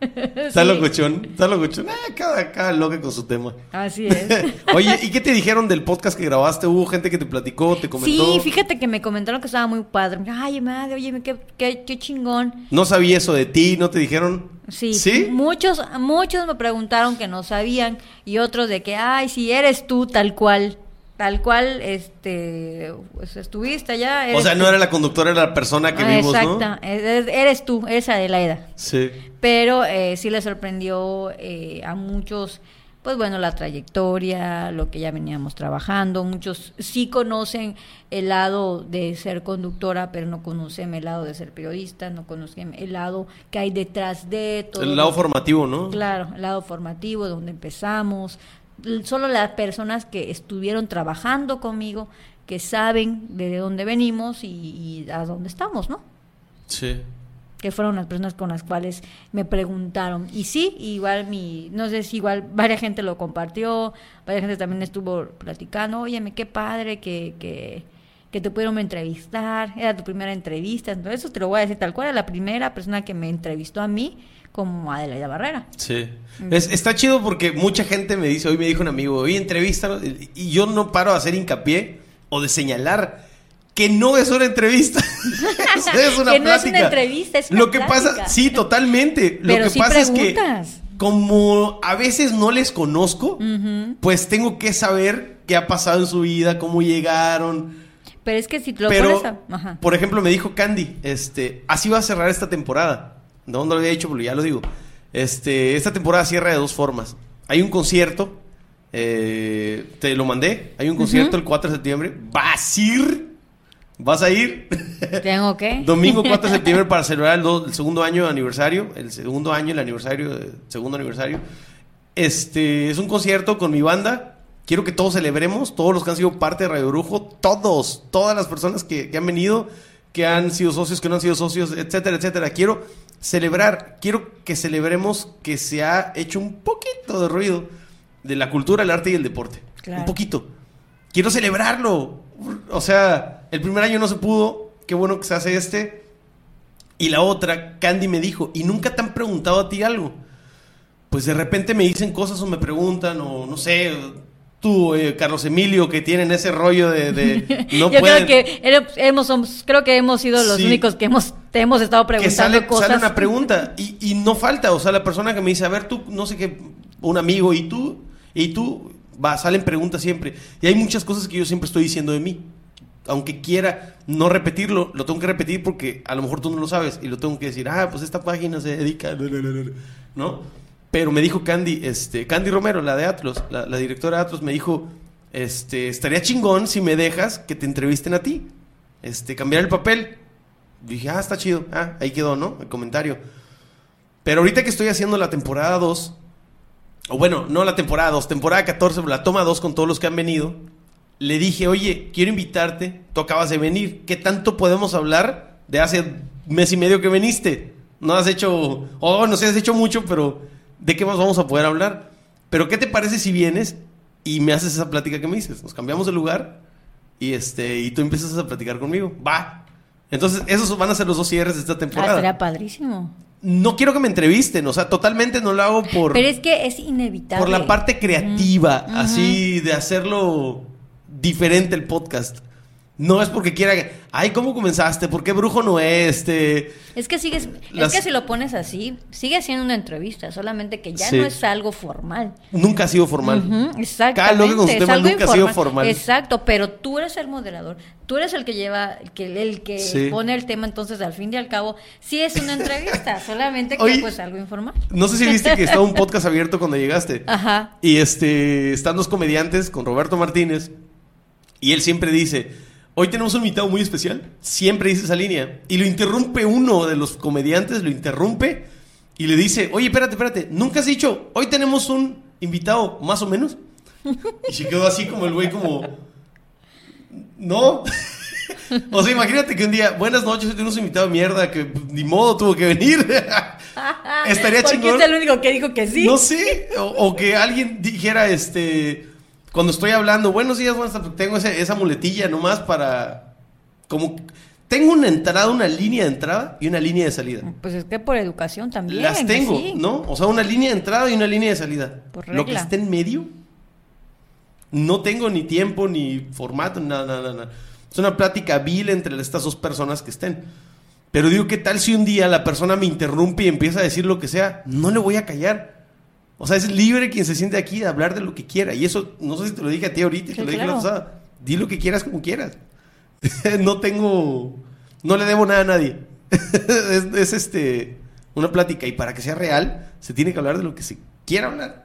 Está locochón, está locochón. Ah, cada, cada loca con su tema. Así es. Oye, ¿y qué te dijeron del podcast que grabaste? ¿Hubo gente que te platicó, te comentó? Sí, fíjate que me comentaron que estaba muy padre. Ay, madre, oye, qué, qué, qué chingón. ¿No sabía eso de ti? ¿No te dijeron? Sí, ¿Sí? Muchos, muchos me preguntaron que no sabían y otros de que, ay, si eres tú tal cual tal cual este pues estuviste allá. O sea, no era la conductora, era la persona que ah, vimos, exacta. eres tú, eres Adelaida. Sí. Pero eh, sí le sorprendió eh, a muchos, pues bueno, la trayectoria, lo que ya veníamos trabajando. Muchos sí conocen el lado de ser conductora, pero no conocen el lado de ser periodista, no conocen el lado que hay detrás de todo. El lado formativo, ¿no? Claro, el lado formativo, donde empezamos, solo las personas que estuvieron trabajando conmigo, que saben de dónde venimos y, a dónde estamos, ¿no? Sí. Que fueron las personas con las cuales me preguntaron. Y sí, igual mi, no sé si igual varias gente lo compartió, varias gente también estuvo platicando, oye, qué padre que, que, que te pudieron entrevistar, era tu primera entrevista, entonces eso te lo voy a decir tal cual, era la primera persona que me entrevistó a mí como Adelaida Barrera. Sí. está chido porque mucha gente me dice, hoy me dijo un amigo, hoy entrevista, y yo no paro de hacer hincapié o de señalar que no es una entrevista. es una que no es una entrevista, es una Lo que pasa, sí, totalmente. Lo que pasa es que como a veces no les conozco, pues tengo que saber qué ha pasado en su vida, cómo llegaron. Pero es que si te lo pones Por ejemplo, me dijo Candy, este, así va a cerrar esta temporada. No, no lo había dicho, pero ya lo digo. Este, esta temporada cierra de dos formas. Hay un concierto, eh, te lo mandé. Hay un concierto el 4 de septiembre. ¿Vas a ir? ¿Vas a ir? ¿Tengo qué? Domingo 4 de septiembre para celebrar el, segundo año aniversario. El segundo año, el aniversario, el segundo aniversario. Este, es un concierto con mi banda. Quiero que todos celebremos, todos los que han sido parte de Radio Brujo, todos, todas las personas que, que han venido, que han sido socios, que no han sido socios, etcétera, etcétera. Quiero celebrar, quiero que celebremos que se ha hecho un poquito de ruido de la cultura, el arte y el deporte. Un poquito. Quiero celebrarlo. O sea, el primer año no se pudo, qué bueno que se hace este. Y la otra, Candy me dijo, ¿y nunca te han preguntado a ti algo? Pues de repente me dicen cosas o me preguntan, o no sé, tú, eh, Carlos Emilio, que tienen ese rollo de, no Yo creo que hemos, creo que hemos sido los únicos que hemos, te hemos estado preguntando que cosas. Sale una pregunta y, y, no falta, o sea, la persona que me dice, a ver, tú, no sé qué, un amigo, y tú, y tú, va, salen preguntas siempre. Y hay muchas cosas que yo siempre estoy diciendo de mí. Aunque quiera no repetirlo, lo tengo que repetir porque a lo mejor tú no lo sabes y lo tengo que decir, ah, pues esta página se dedica, ¿no? Pero me dijo Candy, este, Candy Romero, la de Atlas, la, directora de Atlas, me dijo, este, estaría chingón si me dejas que te entrevisten a ti. Este, cambiar el papel. Dije, ah, está chido. Ah, ahí quedó, ¿no? El comentario. Pero ahorita que estoy haciendo la temporada 2, o bueno, no la temporada 2, temporada 14, la toma 2 con todos los que han venido, le dije, oye, quiero invitarte, tú acabas de venir, ¿qué tanto podemos hablar de hace mes y medio que viniste? No has hecho, o no sé, has hecho mucho, pero ¿de qué más vamos a poder hablar? Pero ¿qué te parece si vienes y me haces esa plática que me dices? Nos cambiamos de lugar y este y tú empiezas a platicar conmigo. Va. Entonces, esos van a ser los dos cierres de esta temporada. Ah, será padrísimo. No quiero que me entrevisten, o sea, totalmente no lo hago por... Pero es que es inevitable. Por la parte creativa, así de hacerlo diferente el podcast. No es porque quiera que, ay, ¿cómo comenzaste? ¿Por qué brujo no es? Este? Es que sigues, es que si lo pones así, sigue siendo una entrevista, solamente que ya no es algo formal. Nunca ha sido formal. exactamente. es algo nunca ha sido formal. Exacto, pero tú eres el moderador, tú eres el que lleva, el que, el que pone el tema, entonces al fin y al cabo, sí es una entrevista, solamente que pues algo informal. No sé si viste que estaba un podcast abierto cuando llegaste. Ajá. Y este, están dos comediantes con Roberto Martínez, y él siempre dice Hoy tenemos un invitado muy especial. Siempre dice esa línea. Y lo interrumpe uno de los comediantes, lo interrumpe y le dice, oye, espérate, espérate, nunca has dicho, hoy tenemos un invitado más o menos. Y se quedó así como el güey como, no. o sea, imagínate que un día, buenas noches, hoy tenemos un invitado de mierda que ni modo tuvo que venir. Estaría chingón. Porque es el único que dijo que sí. No sé, o que alguien dijera, este cuando estoy hablando, buenos días, buenas tengo esa, muletilla nomás para, como, tengo una entrada, una línea de entrada y una línea de salida. Pues es que por educación también. Las tengo, ¿no? O sea, una línea de entrada y una línea de salida. Por Lo que esté en medio, no tengo ni tiempo, ni formato, nada, nada, nada. Es una plática vil entre estas dos personas que estén. Pero digo, ¿qué tal si un día la persona me interrumpe y empieza a decir lo que sea? No le voy a callar. O sea, es libre quien se siente aquí de hablar de lo que quiera. Y eso, no sé si te lo dije a ti ahorita, te lo dije la pasada. Di lo que quieras como quieras. no tengo, no le debo nada a nadie. es, este, una plática y para que sea real se tiene que hablar de lo que se quiera hablar.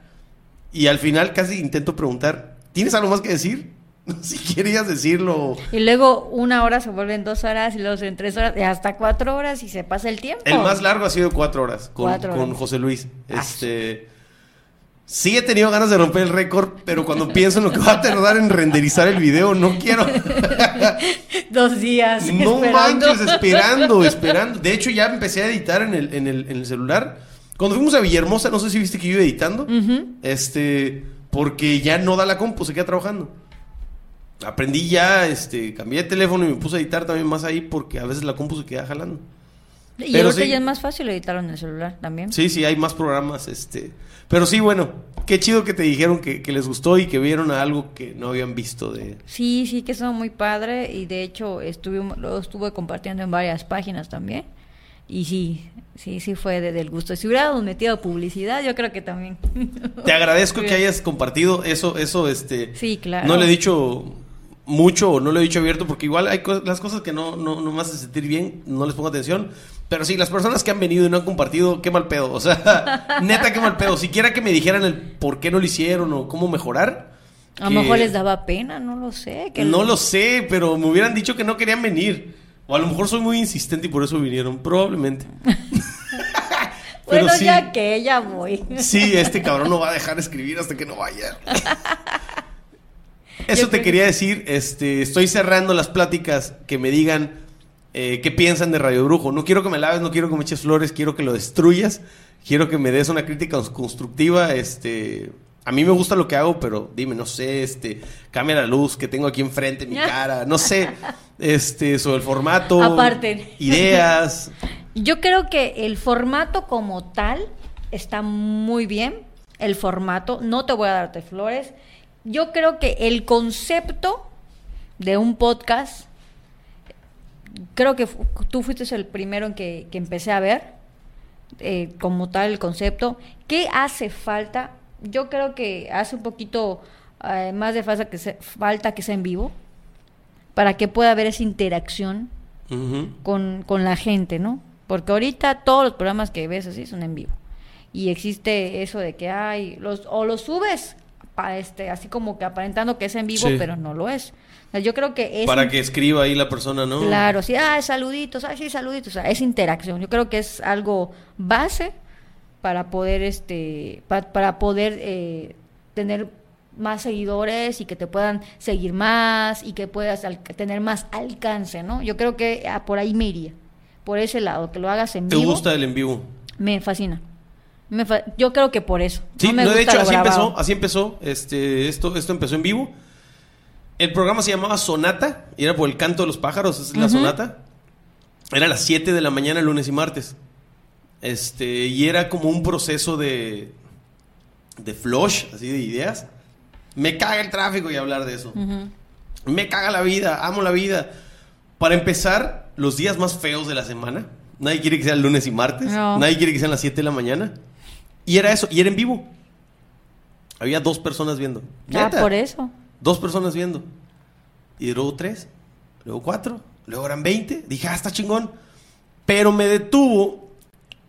Y al final casi intento preguntar, ¿tienes algo más que decir? si querías decirlo. Y luego una hora se vuelven dos horas y luego en tres horas, y hasta cuatro horas y se pasa el tiempo. El más largo ha sido cuatro horas con, con José Luis. Ah, este. Sí he tenido ganas de romper el récord, pero cuando pienso en lo que va a tardar en renderizar el video, no quiero. Dos días. No manches, esperando, esperando. De hecho, ya empecé a editar en el, en el, en el celular. Cuando fuimos a Villahermosa, no sé si viste que yo iba editando. Este, porque ya no da la compu, se queda trabajando. Aprendí ya, este, cambié de teléfono y me puse a editar también más ahí porque a veces la compu se queda jalando. Y Pero ya es más fácil editarlo en el celular también. Sí, sí, hay más programas, este. Pero sí, bueno, qué chido que te dijeron que, les gustó y que vieron algo que no habían visto de... Sí, sí, que son muy padre y de hecho estuve, lo estuve compartiendo en varias páginas también. Y sí, sí, sí fue de, del gusto. Si hubiéramos metido publicidad, yo creo que también. Te agradezco que hayas compartido eso, eso, este... Sí, claro. No le he dicho mucho o no lo he dicho abierto porque igual hay las cosas que no, no, no me hacen sentir bien, no les pongo atención. Pero sí, las personas que han venido y no han compartido, qué mal pedo. O sea, neta, qué mal pedo. Siquiera que me dijeran el por qué no lo hicieron o cómo mejorar. A lo mejor les daba pena, no lo sé. no lo... sé, pero me hubieran dicho que no querían venir. O a lo mejor soy muy insistente y por eso vinieron, probablemente. bueno, ya que ya voy. sí, este cabrón no va a dejar escribir hasta que no vaya. Eso te quería decir, este, estoy cerrando las pláticas que me digan eh, qué piensan de Radio Brujo. No quiero que me laves, no quiero que me eches flores, quiero que lo destruyas, quiero que me des una crítica constructiva, este, a mí me gusta lo que hago, pero dime, no sé, este, cambia la luz que tengo aquí enfrente, mi cara, no sé, este, sobre el formato, Aparte. ideas. Yo creo que el formato como tal está muy bien, el formato, no te voy a darte flores, yo creo que el concepto de un podcast, creo que tú fuiste el primero en que, empecé a ver eh, como tal el concepto. ¿Qué hace falta? Yo creo que hace un poquito eh, más de falta que, falta que sea en vivo para que pueda haber esa interacción con, con la gente, ¿no? Porque ahorita todos los programas que ves así son en vivo. Y existe eso de que hay, los, o los subes este, así como que aparentando que es en vivo, pero no lo es. yo creo que es... Para que escriba ahí la persona, ¿no? Claro, sí, ah, saluditos, ah, sí, saluditos, o sea, es interacción. Yo creo que es algo base para poder, este, para, poder eh, tener más seguidores y que te puedan seguir más y que puedas tener más alcance, ¿no? Yo creo que ah, por ahí me iría, por ese lado, que lo hagas en vivo. ¿Te gusta el en vivo? Me fascina yo creo que por eso. Sí, no, de hecho, así empezó, así empezó. Este, esto, esto empezó en vivo. El programa se llamaba Sonata, y era por el canto de los pájaros, es la sonata. Era a las 7 de la mañana, lunes y martes. Este, y era como un proceso de. de flush, así de ideas. Me caga el tráfico y hablar de eso. Me caga la vida, amo la vida. Para empezar, los días más feos de la semana. Nadie quiere que sea el lunes y martes. Nadie quiere que sean las 7 de la mañana. Y era eso, y era en vivo. Había dos personas viendo. Ya, por eso. Dos personas viendo. Y luego tres, luego cuatro, luego eran veinte. Dije, ah, está chingón. Pero me detuvo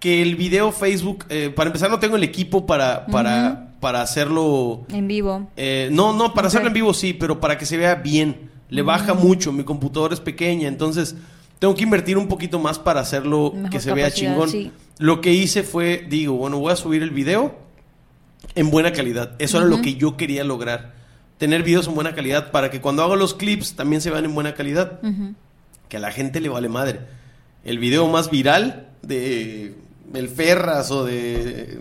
que el video Facebook, eh, para empezar no tengo el equipo para, para, para hacerlo... En vivo. Eh, no, no, para hacerlo en vivo sí, pero para que se vea bien. Le baja mucho, mi computadora es pequeña, entonces tengo que invertir un poquito más para hacerlo que se vea chingón. Lo que hice fue, digo, bueno, voy a subir el video en buena calidad. Eso era lo que yo quería lograr. Tener videos en buena calidad para que cuando haga los clips también se vean en buena calidad. Que a la gente le vale madre. El video más viral de El Ferras o de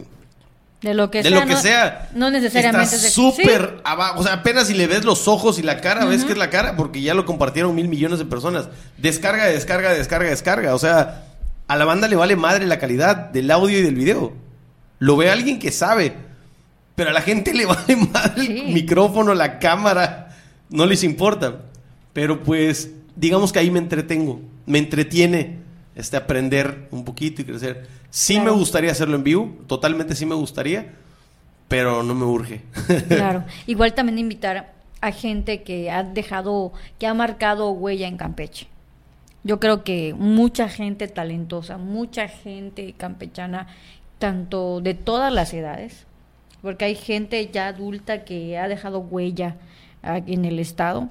De lo que de sea. Lo que no, sea. No necesariamente. Está súper abajo. O sea, apenas si le ves los ojos y la cara, ves que es la cara, porque ya lo compartieron mil millones de personas. Descarga, descarga, descarga, descarga. O sea, a la banda le vale madre la calidad del audio y del video. Lo ve alguien que sabe. Pero a la gente le vale madre el micrófono, la cámara. No les importa. Pero pues, digamos que ahí me entretengo. Me entretiene este aprender un poquito y crecer. Sí me gustaría hacerlo en vivo, totalmente sí me gustaría, pero no me urge. claro. Igual también invitar a gente que ha dejado, que ha marcado huella en Campeche. Yo creo que mucha gente talentosa, mucha gente campechana, tanto de todas las edades, porque hay gente ya adulta que ha dejado huella en el estado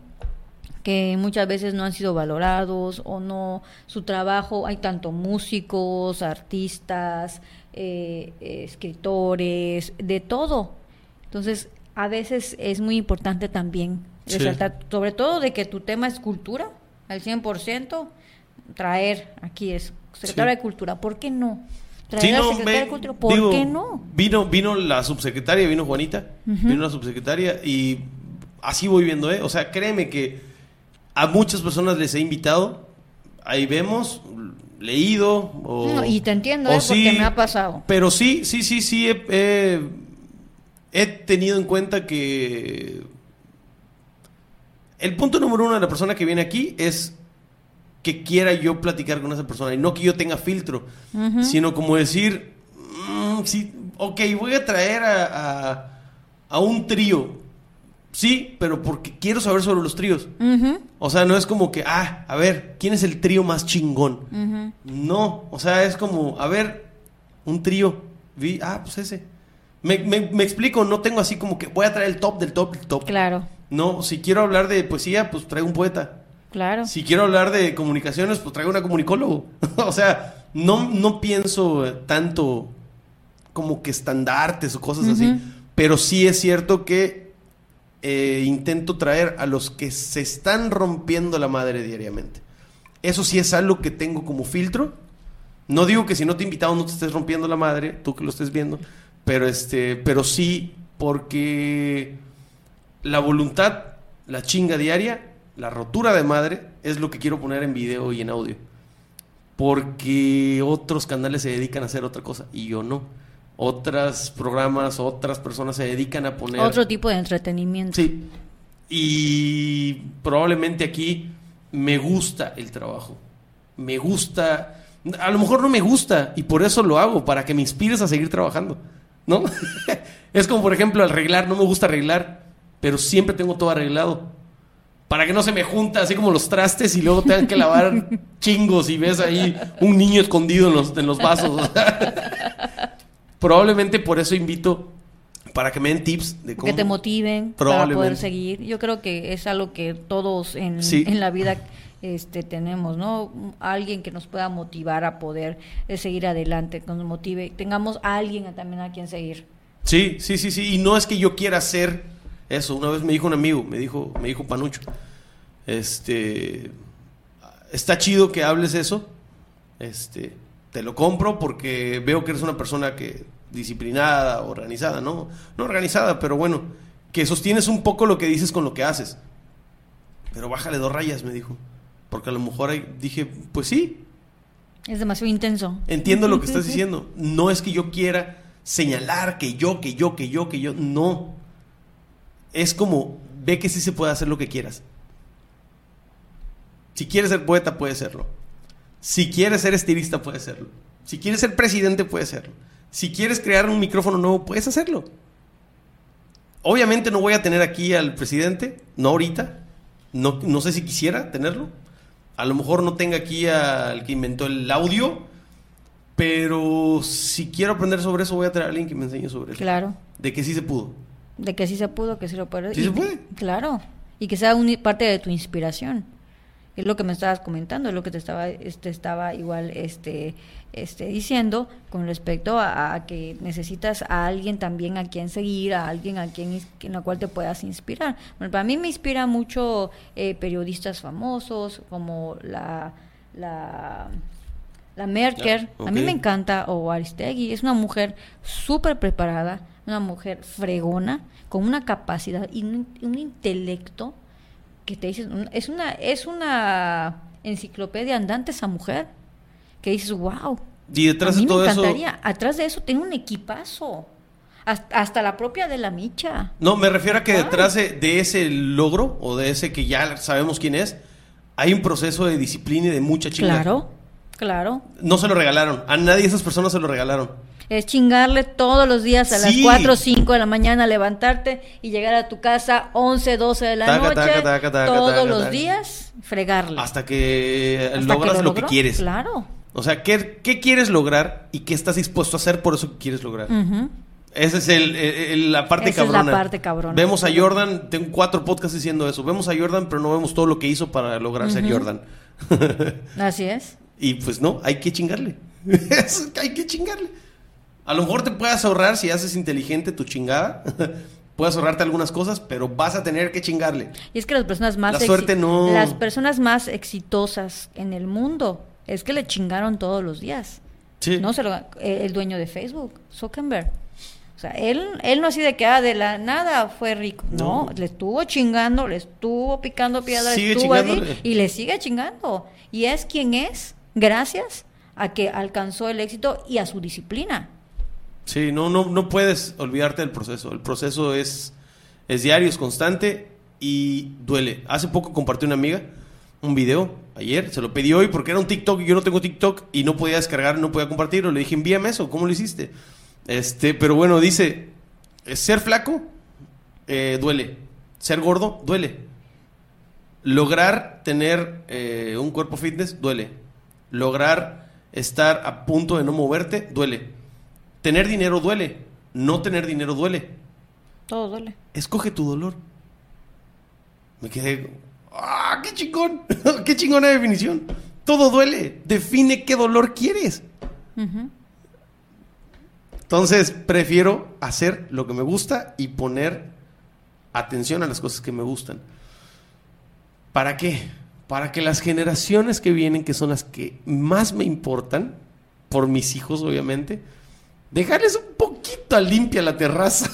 que muchas veces no han sido valorados o no su trabajo hay tanto músicos artistas eh, escritores de todo. Entonces a veces es muy importante también resaltar sobre todo de que tu tema es cultura al 100% traer aquí es secretaria de cultura ¿por qué no? Traer a secretaria de cultura ¿por qué no? vino vino la subsecretaria vino Juanita vino la subsecretaria y así voy viendo eh o sea créeme que a muchas personas les he invitado, ahí vemos, leído. O, y te entiendo, ¿eh? porque me ha pasado. Pero sí, sí, sí, sí, he, he, tenido en cuenta que el punto número uno de la persona que viene aquí es que quiera yo platicar con esa persona y no que yo tenga filtro, sino como decir, mm, sí, ok, voy a traer a, a, a un trío Sí, pero porque quiero saber sobre los tríos. O sea, no es como que, ah, a ver, ¿quién es el trío más chingón? No, o sea, es como, a ver, un trío. Vi, ah, pues ese. Me, me, explico, no tengo así como que voy a traer el top del top del top. Claro. No, si quiero hablar de poesía, pues traigo un poeta. Claro. Si quiero hablar de comunicaciones, pues traigo una comunicólogo. o sea, no, no pienso tanto como que estandartes o cosas así. Pero sí es cierto que eh, intento traer a los que se están rompiendo la madre diariamente. Eso sí es algo que tengo como filtro. No digo que si no te he invitado no te estés rompiendo la madre, tú que lo estés viendo, pero este, pero sí porque la voluntad, la chinga diaria, la rotura de madre es lo que quiero poner en video y en audio. Porque otros canales se dedican a hacer otra cosa y yo no otros programas, otras personas se dedican a poner... Otro tipo de entretenimiento. Sí. Y probablemente aquí me gusta el trabajo. Me gusta... A lo mejor no me gusta y por eso lo hago, para que me inspires a seguir trabajando. ¿No? es como, por ejemplo, arreglar. No me gusta arreglar, pero siempre tengo todo arreglado. Para que no se me junta así como los trastes y luego tengan que lavar chingos y ves ahí un niño escondido en los, en los vasos. Probablemente por eso invito para que me den tips de cómo. Que te motiven para poder seguir. Yo creo que es algo que todos en, en la vida este, tenemos, ¿no? Alguien que nos pueda motivar a poder eh, seguir adelante, que nos motive. Tengamos a alguien también a quien seguir. Sí, sí, sí, sí. Y no es que yo quiera hacer eso. Una vez me dijo un amigo, me dijo, me dijo Panucho, este, está chido que hables eso. Este, te lo compro porque veo que eres una persona que disciplinada, organizada, ¿no? No organizada, pero bueno, que sostienes un poco lo que dices con lo que haces. Pero bájale dos rayas, me dijo. Porque a lo mejor dije, pues sí. Es demasiado intenso. Entiendo lo que estás diciendo. No es que yo quiera señalar que yo, que yo, que yo, que yo. No. Es como, ve que sí se puede hacer lo que quieras. Si quieres ser poeta, puede serlo. Si quieres ser estilista, puede serlo. Si quieres ser presidente, puede serlo. Si quieres crear un micrófono nuevo, puedes hacerlo. Obviamente no voy a tener aquí al presidente, no ahorita. No, no sé si quisiera tenerlo. A lo mejor no tenga aquí al que inventó el audio. Pero si quiero aprender sobre eso, voy a traer a alguien que me enseñe sobre eso. Claro. De que sí se pudo. De que sí se pudo, que sí lo puede. Sí se puede. Claro. Y que sea un, parte de tu inspiración es lo que me estabas comentando, es lo que te estaba, este, estaba igual este, este, diciendo con respecto a, que necesitas a alguien también a quien seguir, a alguien a quien en la cual te puedas inspirar. Bueno, para mí me inspira mucho eh, periodistas famosos como la, la La Merker, a mí me encanta, o Aristegui, es una mujer súper preparada, una mujer fregona, con una capacidad y un, intelecto que te dices, es una, es una enciclopedia andante esa mujer, que dices, wow. Y detrás de todo eso. Atrás de eso tiene un equipazo. Hasta, la propia de la Micha. No, me refiero a que detrás de, de, ese logro o de ese que ya sabemos quién es, hay un proceso de disciplina y de mucha chingada. Claro, claro. No se lo regalaron. A nadie esas personas se lo regalaron. Es chingarle todos los días a las 4 o 5 de la mañana, levantarte y llegar a tu casa 11, 12 de la noche. todos los días, fregarle. Hasta que logras lo, que quieres. Claro. O sea, ¿qué, ¿qué, quieres lograr y qué estás dispuesto a hacer por eso que quieres lograr? Esa es el, la parte Esa cabrona. Es la parte cabrona. Vemos a Jordan, tengo cuatro podcasts diciendo eso. Vemos a Jordan, pero no vemos todo lo que hizo para lograr ser Jordan. Así es. Y pues no, hay que chingarle. hay que chingarle. A lo mejor te puedas ahorrar si haces inteligente tu chingada. puedes ahorrarte algunas cosas, pero vas a tener que chingarle. Y es que las personas más la suerte no... las personas más exitosas en el mundo es que le chingaron todos los días. Sí. No se lo, el dueño de Facebook, Zuckerberg. O sea, él, él no así de que ah, de la nada fue rico. No, le estuvo chingando, le estuvo picando piedras, estuvo ahí y le sigue chingando. Y es quien es gracias a que alcanzó el éxito y a su disciplina. Sí, no, no, no puedes olvidarte del proceso. El proceso es, es diario, es constante y duele. Hace poco compartí una amiga un video, ayer, se lo pedí hoy porque era un TikTok y yo no tengo TikTok y no podía descargar, no podía compartirlo. Le dije, envíame eso, ¿cómo lo hiciste? Este, pero bueno, dice, ser flaco eh, duele, ser gordo duele, lograr tener eh, un cuerpo fitness duele, lograr estar a punto de no moverte duele, tener dinero duele, no tener dinero duele. Todo duele. Escoge tu dolor. Me quedé, ¡ah, qué chingón! ¡Qué chingona definición! Todo duele. Define qué dolor quieres. Entonces, prefiero hacer lo que me gusta y poner atención a las cosas que me gustan. ¿Para qué? Para que las generaciones que vienen, que son las que más me importan, por mis hijos obviamente, dejarles un poquito limpia la terraza.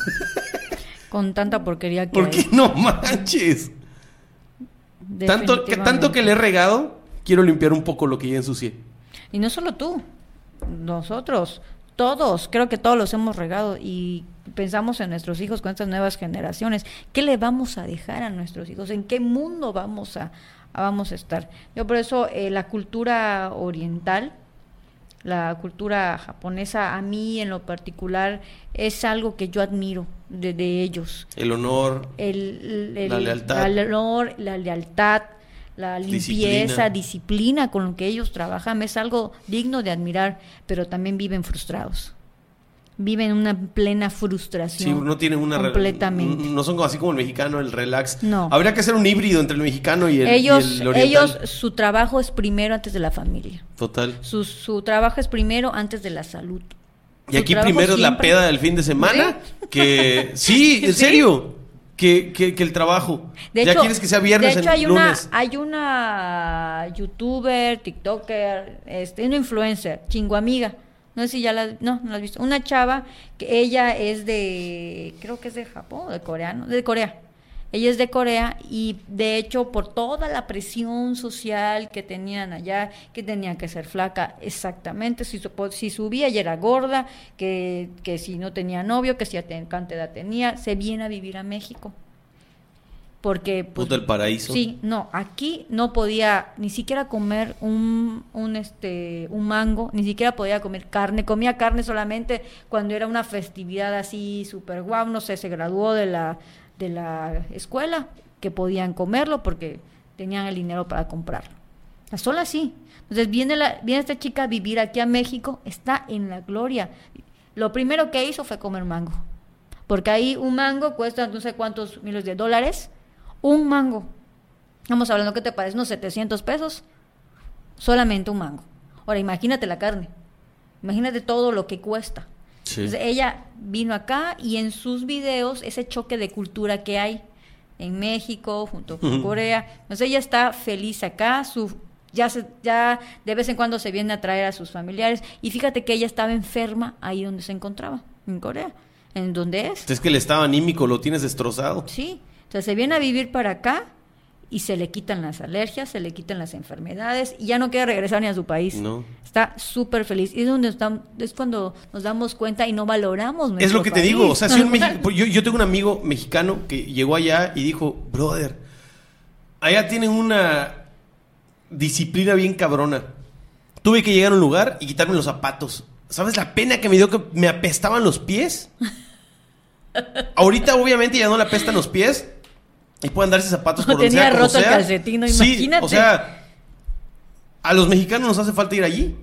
Con tanta porquería que Porque no manches. Tanto que, tanto que le he regado, quiero limpiar un poco lo que ya ensucié. Y no solo tú, nosotros todos, creo que todos los hemos regado y pensamos en nuestros hijos con estas nuevas generaciones. ¿Qué le vamos a dejar a nuestros hijos? ¿En qué mundo vamos a, vamos a estar? Yo por eso eh, la cultura oriental, la cultura japonesa, a mí en lo particular, es algo que yo admiro de, ellos. El honor, el, la lealtad. El honor, la lealtad, la limpieza, disciplina. con lo que ellos trabajan, es algo digno de admirar, pero también viven frustrados. Viven una plena frustración. Sí, no tienen una completamente. No son así como el mexicano, el relax. No. Habría que hacer un híbrido entre el mexicano y el, ellos, oriental. Ellos, su trabajo es primero antes de la familia. Total. Su, su trabajo es primero antes de la salud. Y aquí primero es la peda del fin de semana, que sí, en serio que, que, el trabajo. De ya quieres que sea viernes de hecho, hay lunes. Una, hay una youtuber, tiktoker, este, una influencer, chingo amiga. No sé si ya la, no, no la has visto. Una chava que ella es de, creo que es de Japón, de Corea, ¿no? De Corea. Ella es de Corea y de hecho por toda la presión social que tenían allá, que tenía que ser flaca, exactamente, si, si subía y era gorda, que, que si no tenía novio, que si a cuánta edad tenía, se viene a vivir a México. Porque pues, del paraíso. Sí, no, aquí no podía ni siquiera comer un, un este un mango, ni siquiera podía comer carne, comía carne solamente cuando era una festividad así súper guau, no sé, se graduó de la de la escuela que podían comerlo porque tenían el dinero para comprarlo. Solo así. Entonces viene, la, viene esta chica a vivir aquí a México, está en la gloria. Lo primero que hizo fue comer mango. Porque ahí un mango cuesta no sé cuántos miles de dólares. Un mango. Estamos hablando, ¿qué te parece? Unos 700 pesos. Solamente un mango. Ahora, imagínate la carne. Imagínate todo lo que cuesta ella vino acá y en sus videos ese choque de cultura que hay en México junto con Corea, entonces ella está feliz acá, su ya, se, ya de vez en cuando se viene a traer a sus familiares. Y fíjate que ella estaba enferma ahí donde se encontraba, en Corea. ¿En dónde es? Es que el estado anímico lo tienes destrozado. Sí. O sea, se viene a vivir para acá y se le quitan las alergias, se le quitan las enfermedades y ya no quiere regresar ni a su país. No. Está súper feliz. Y es donde estamos, es cuando nos damos cuenta y no valoramos Es lo que te digo. O sea, si un yo, yo tengo un amigo mexicano que llegó allá y dijo, brother, allá tienen una disciplina bien cabrona. Tuve que llegar a un lugar y quitarme los zapatos. ¿Sabes la pena que me dio que me apestaban los pies? Ahorita obviamente ya no le apestan los pies y pueden darse zapatos por donde sea, roto el calcetín, imagínate. o sea, a los mexicanos nos hace falta ir allí.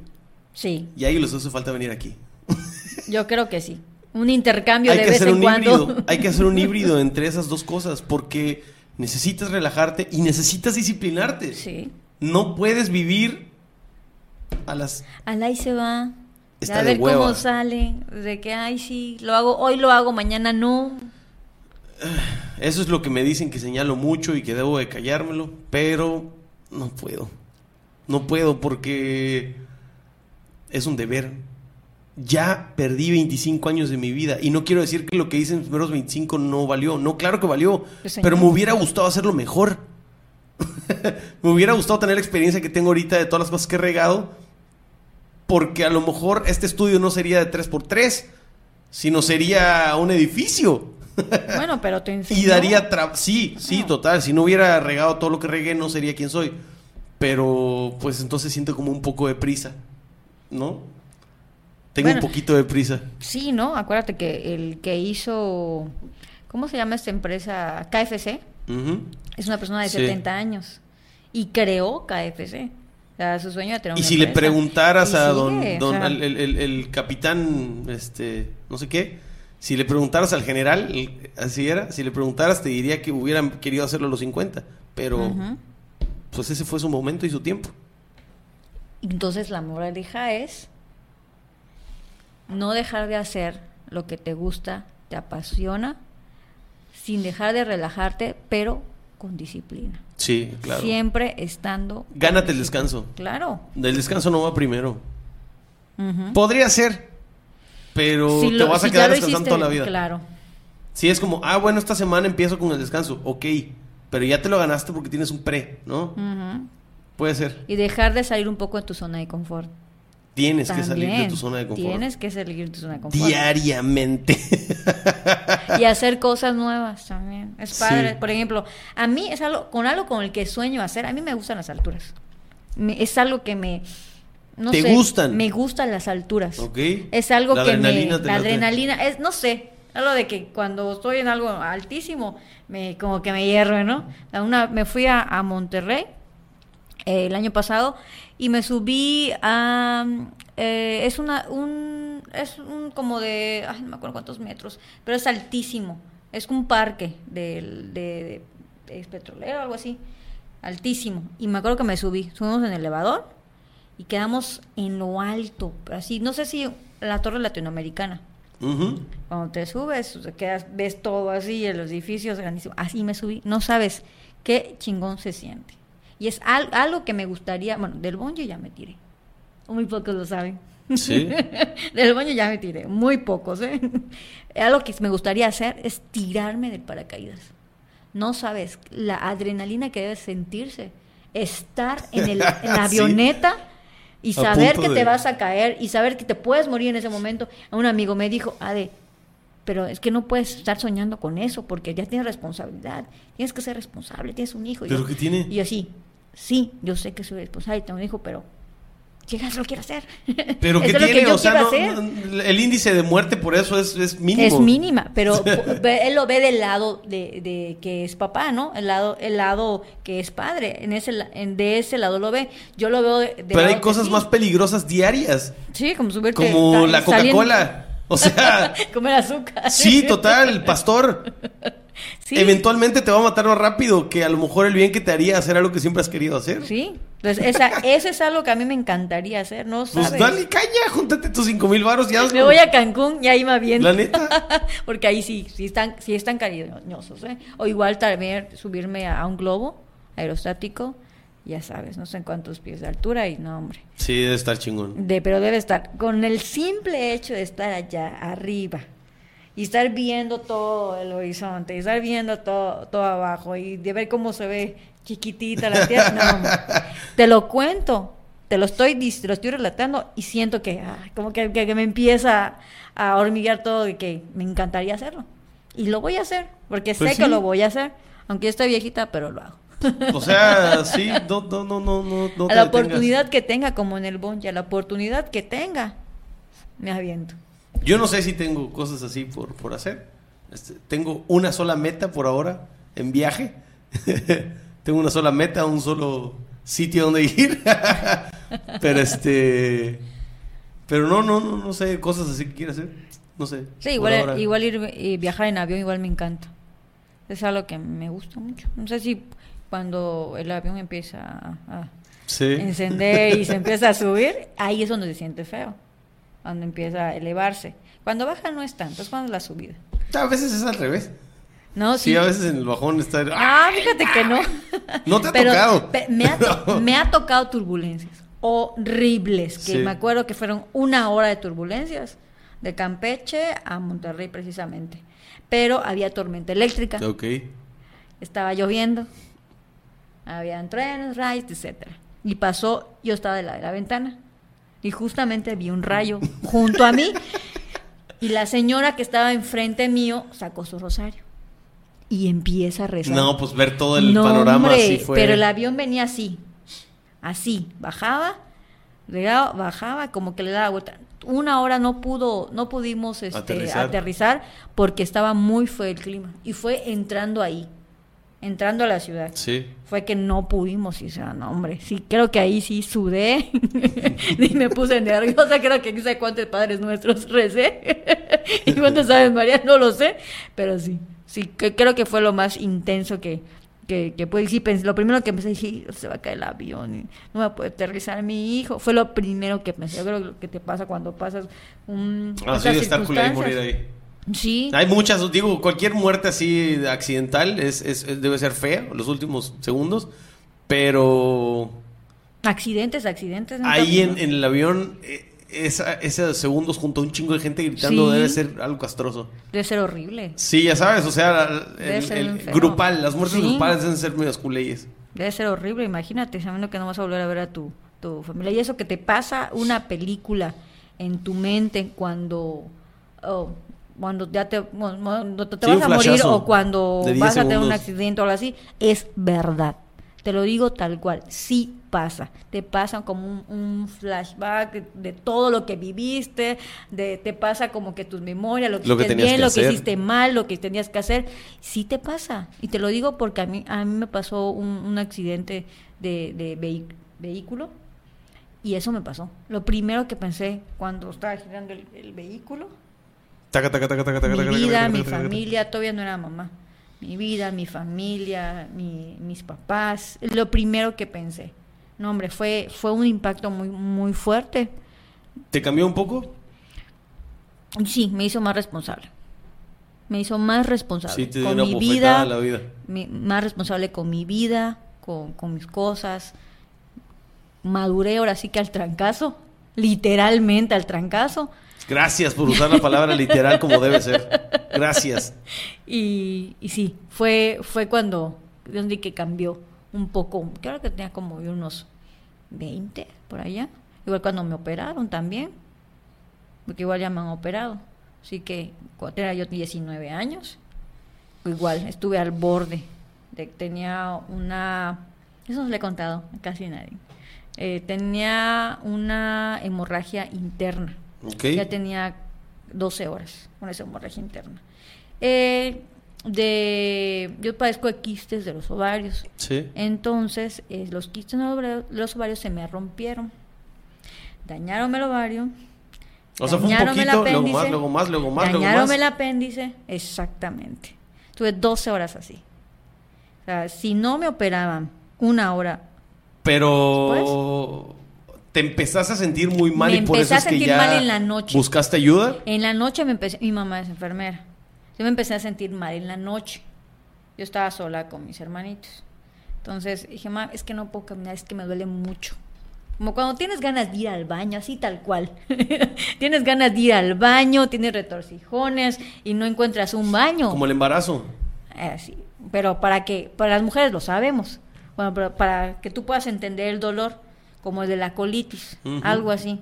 Sí. Y a ellos les hace falta venir aquí. Yo creo que sí. Un intercambio de vez en cuando. Hay que hacer un híbrido entre esas dos cosas porque necesitas relajarte y necesitas disciplinarte. Sí. No puedes vivir a las... Al ahí se va. a ver cómo sale. De que, ay, sí, lo hago, hoy lo hago, mañana no. Eso es lo que me dicen que señalo mucho y que debo de callármelo, pero no puedo. No puedo porque es un deber. Ya perdí 25 años de mi vida y no quiero decir que lo que hice en los primeros 25 no valió. No, claro que valió, pues, pero me hubiera gustado hacerlo mejor. me hubiera gustado tener la experiencia que tengo ahorita de todas las cosas que he regado, porque a lo mejor este estudio no sería de 3x3, sino sería un edificio. Bueno, pero te enseñó. Y daría... sí, sí, total. Si no hubiera regado todo lo que regué, no sería quien soy. Pero, pues entonces siento como un poco de prisa, ¿no? Tengo un poquito de prisa. Sí, ¿no? Acuérdate que el que hizo... ¿Cómo se llama esta empresa? KFC. Es una persona de 70 años y creó KFC. O sea, su sueño de tener Y si le preguntaras a don, el, capitán, este, no sé qué, si le preguntaras al general, así era, si le preguntaras te diría que hubieran querido hacerlo a los 50, pero pues ese fue su momento y su tiempo. Entonces la moraleja es no dejar de hacer lo que te gusta, te apasiona sin dejar de relajarte, pero con disciplina. Sí, claro. Siempre estando. Gánate el descanso. Claro. Del descanso no va primero. Podría ser, pero te vas a quedar descansando toda la vida. Claro. Si es como, ah, bueno, esta semana empiezo con el descanso, ok, pero ya te lo ganaste porque tienes un pre, ¿no? Puede ser. Y dejar de salir un poco de tu zona de confort. Tienes que salir de tu zona de confort. Tienes que salir de tu zona de confort. Diariamente. y hacer cosas nuevas también. Es padre. Por ejemplo, a mí es algo, con algo con el que sueño hacer, a mí me gustan las alturas. es algo que me... No ¿Te gustan? Me gustan las alturas. Ok. Es algo que me... La adrenalina, es, no sé, algo de que cuando estoy en algo altísimo, me como que me hierro, ¿no? Una, me fui a, a Monterrey eh, el año pasado y me subí a... Eh, es una, un, es un como de, ay, no me acuerdo cuántos metros, pero es altísimo. Es un parque de, de, de, petrolero o algo así, altísimo. Y me acuerdo que me subí, subimos en el elevador y quedamos en lo alto, así, no sé si la torre latinoamericana. Cuando te subes, quedas, ves todo así, los edificios grandísimos. Así me subí. No sabes qué chingón se siente. Y es algo que me gustaría, bueno, del bungee ya me tiré. Muy pocos lo saben. Sí. del baño ya me tiré, muy pocos, ¿eh? Algo que me gustaría hacer es tirarme del paracaídas. No sabes la adrenalina que debe sentirse. Estar en, el, la avioneta y saber que te vas a caer y saber que te puedes morir en ese momento. Un amigo me dijo, Ade, pero es que no puedes estar soñando con eso porque ya tienes responsabilidad. Tienes que ser responsable, tienes un hijo. ¿Pero qué tiene? Y así, sí, yo sé que soy responsable, tengo un hijo, pero llegas lo quiero hacer. Pero ¿qué tiene? o sea, el índice de muerte por eso es, es mínimo. Es mínima, pero él lo ve del lado de, de, que es papá, ¿no? El lado, el lado que es padre. En ese, en, de ese lado lo ve. Yo lo veo de, Pero hay cosas más peligrosas diarias. Sí, como subirte. Como la Coca-Cola. O sea. Comer azúcar. Sí, total, pastor. Eventualmente te va a matar más rápido que a lo mejor el bien que te haría hacer algo que siempre has querido hacer. Sí. Entonces, esa, eso es algo que a mí me encantaría hacer, ¿no? Pues ¿Sabes? Pues dale caña, júntate tus cinco mil baros ya. Me voy a Cancún y ahí más bien. La neta. Porque ahí sí, sí están, sí están cariñosos, ¿eh? O igual también subirme a, un globo aerostático ya sabes, no sé en cuántos pies de altura y no, hombre. Sí, debe estar chingón. De, pero debe estar, con el simple hecho de estar allá arriba y estar viendo todo el horizonte, y estar viendo todo, todo abajo y de ver cómo se ve chiquitita la tierra, no, te lo cuento, te lo estoy, te lo estoy relatando y siento que ah, como que, que, me empieza a hormiguear todo y que me encantaría hacerlo. Y lo voy a hacer, porque pues sé que lo voy a hacer, aunque yo estoy viejita, pero lo hago. O sea, sí, no, no, no, no, no. a la oportunidad que tenga, como en el bonche, a la oportunidad que tenga, me aviento. Yo no sé si tengo cosas así por, por hacer. Este, tengo una sola meta por ahora en viaje. tengo una sola meta, un solo sitio donde ir. pero este. Pero no, no, no, no sé, cosas así que quiero hacer. No sé. Sí, igual, igual ir y viajar en avión igual me encanta. Es algo que me gusta mucho. No sé si cuando el avión empieza a, encender y se empieza a subir, ahí es donde se siente feo, cuando empieza a elevarse. Cuando baja no es tanto, es cuando la subida. A veces es al revés. No, sí. a veces en el bajón está... Ah, fíjate que no. No te ha tocado. me, ha me ha tocado turbulencias horribles, que me acuerdo que fueron una hora de turbulencias, de Campeche a Monterrey precisamente. Pero había tormenta eléctrica. Ok. Estaba lloviendo habían trenes, rayos, etcétera. Y pasó, yo estaba de la, la ventana y justamente vi un rayo junto a mí y la señora que estaba enfrente mío sacó su rosario y empieza a rezar. No, pues ver todo el panorama así fue. Pero el avión venía así, así, bajaba, bajaba, como que le daba vuelta. Una hora no pudo, no pudimos este, aterrizar. aterrizar porque estaba muy feo el clima y fue entrando ahí entrando a la ciudad. Sí. Fue que no pudimos y sea, no, hombre, sí, creo que ahí sí sudé y me puse nerviosa, creo que no sé cuántos padres nuestros recé y cuántos sabes María, no lo sé, pero sí, sí, que, creo que fue lo más intenso que, que, que sí, pensé, lo primero que pensé, dije, se va a caer el avión, y no va a poder aterrizar mi hijo, fue lo primero que pensé, yo creo que te pasa cuando pasas un... Ah, sí, estar y morir ahí. Sí. Hay muchas, digo, cualquier muerte así accidental es, es, debe ser fea, los últimos segundos, pero... Accidentes, accidentes. Ahí en, el avión, eh, esa, esos segundos junto a un chingo de gente gritando debe ser algo castroso. Debe ser horrible. Sí, ya sabes, o sea, el, grupal, las muertes grupales deben ser muy asculeyes. Debe ser horrible, imagínate, sabiendo que no vas a volver a ver a tu, tu familia. Y eso que te pasa una película en tu mente cuando... Oh, cuando ya te, cuando te vas a morir o cuando vas a tener un accidente o algo así, es verdad. Te lo digo tal cual, sí pasa. Te pasa como un, flashback de todo lo que viviste, de, te pasa como que tus memorias, lo que, hiciste bien, lo que hiciste mal, lo que tenías que hacer. Sí te pasa. Y te lo digo porque a mí, a mí me pasó un, accidente de, vehículo y eso me pasó. Lo primero que pensé cuando estaba girando el vehículo mi vida, mi familia, todavía no era mamá. Mi vida, mi familia, mis papás, lo primero que pensé. No, hombre, fue, fue un impacto muy, muy fuerte. ¿Te cambió un poco? Sí, me hizo más responsable. Me hizo más responsable con mi vida, la vida. más responsable con mi vida, con, con mis cosas. Maduré ahora sí que al trancazo, literalmente al trancazo Gracias por usar la palabra literal como debe ser. Gracias. Y, y sí, fue, fue cuando donde que cambió un poco. Creo que tenía como unos 20 por allá. Igual cuando me operaron también. Porque igual ya me han operado. Así que cuando tenía yo 19 años, igual estuve al borde. De, tenía una... Eso no le he contado a casi nadie. Eh, tenía una hemorragia interna ya tenía 12 horas con esa hemorragia interna. Eh, de, yo padezco de quistes de los ovarios. Entonces, eh, los quistes de los ovarios se me rompieron. Dañaron el ovario. O sea, fue un poquito, luego más, luego más, luego más, Dañaron el apéndice, exactamente. Tuve 12 horas así. O sea, si no me operaban una hora. Pero te empezaste a sentir muy mal y por eso es que ya mal en la noche. buscaste ayuda. En la noche me empecé, mi mamá es enfermera. Yo me empecé a sentir mal en la noche. Yo estaba sola con mis hermanitos. Entonces dije, ma, es que no puedo caminar, es que me duele mucho. Como cuando tienes ganas de ir al baño, así tal cual. tienes ganas de ir al baño, tienes retorcijones y no encuentras un baño. Como el embarazo. Así. Eh, pero para que, para las mujeres lo sabemos. Bueno, para que tú puedas entender el dolor, como el de la colitis, algo así,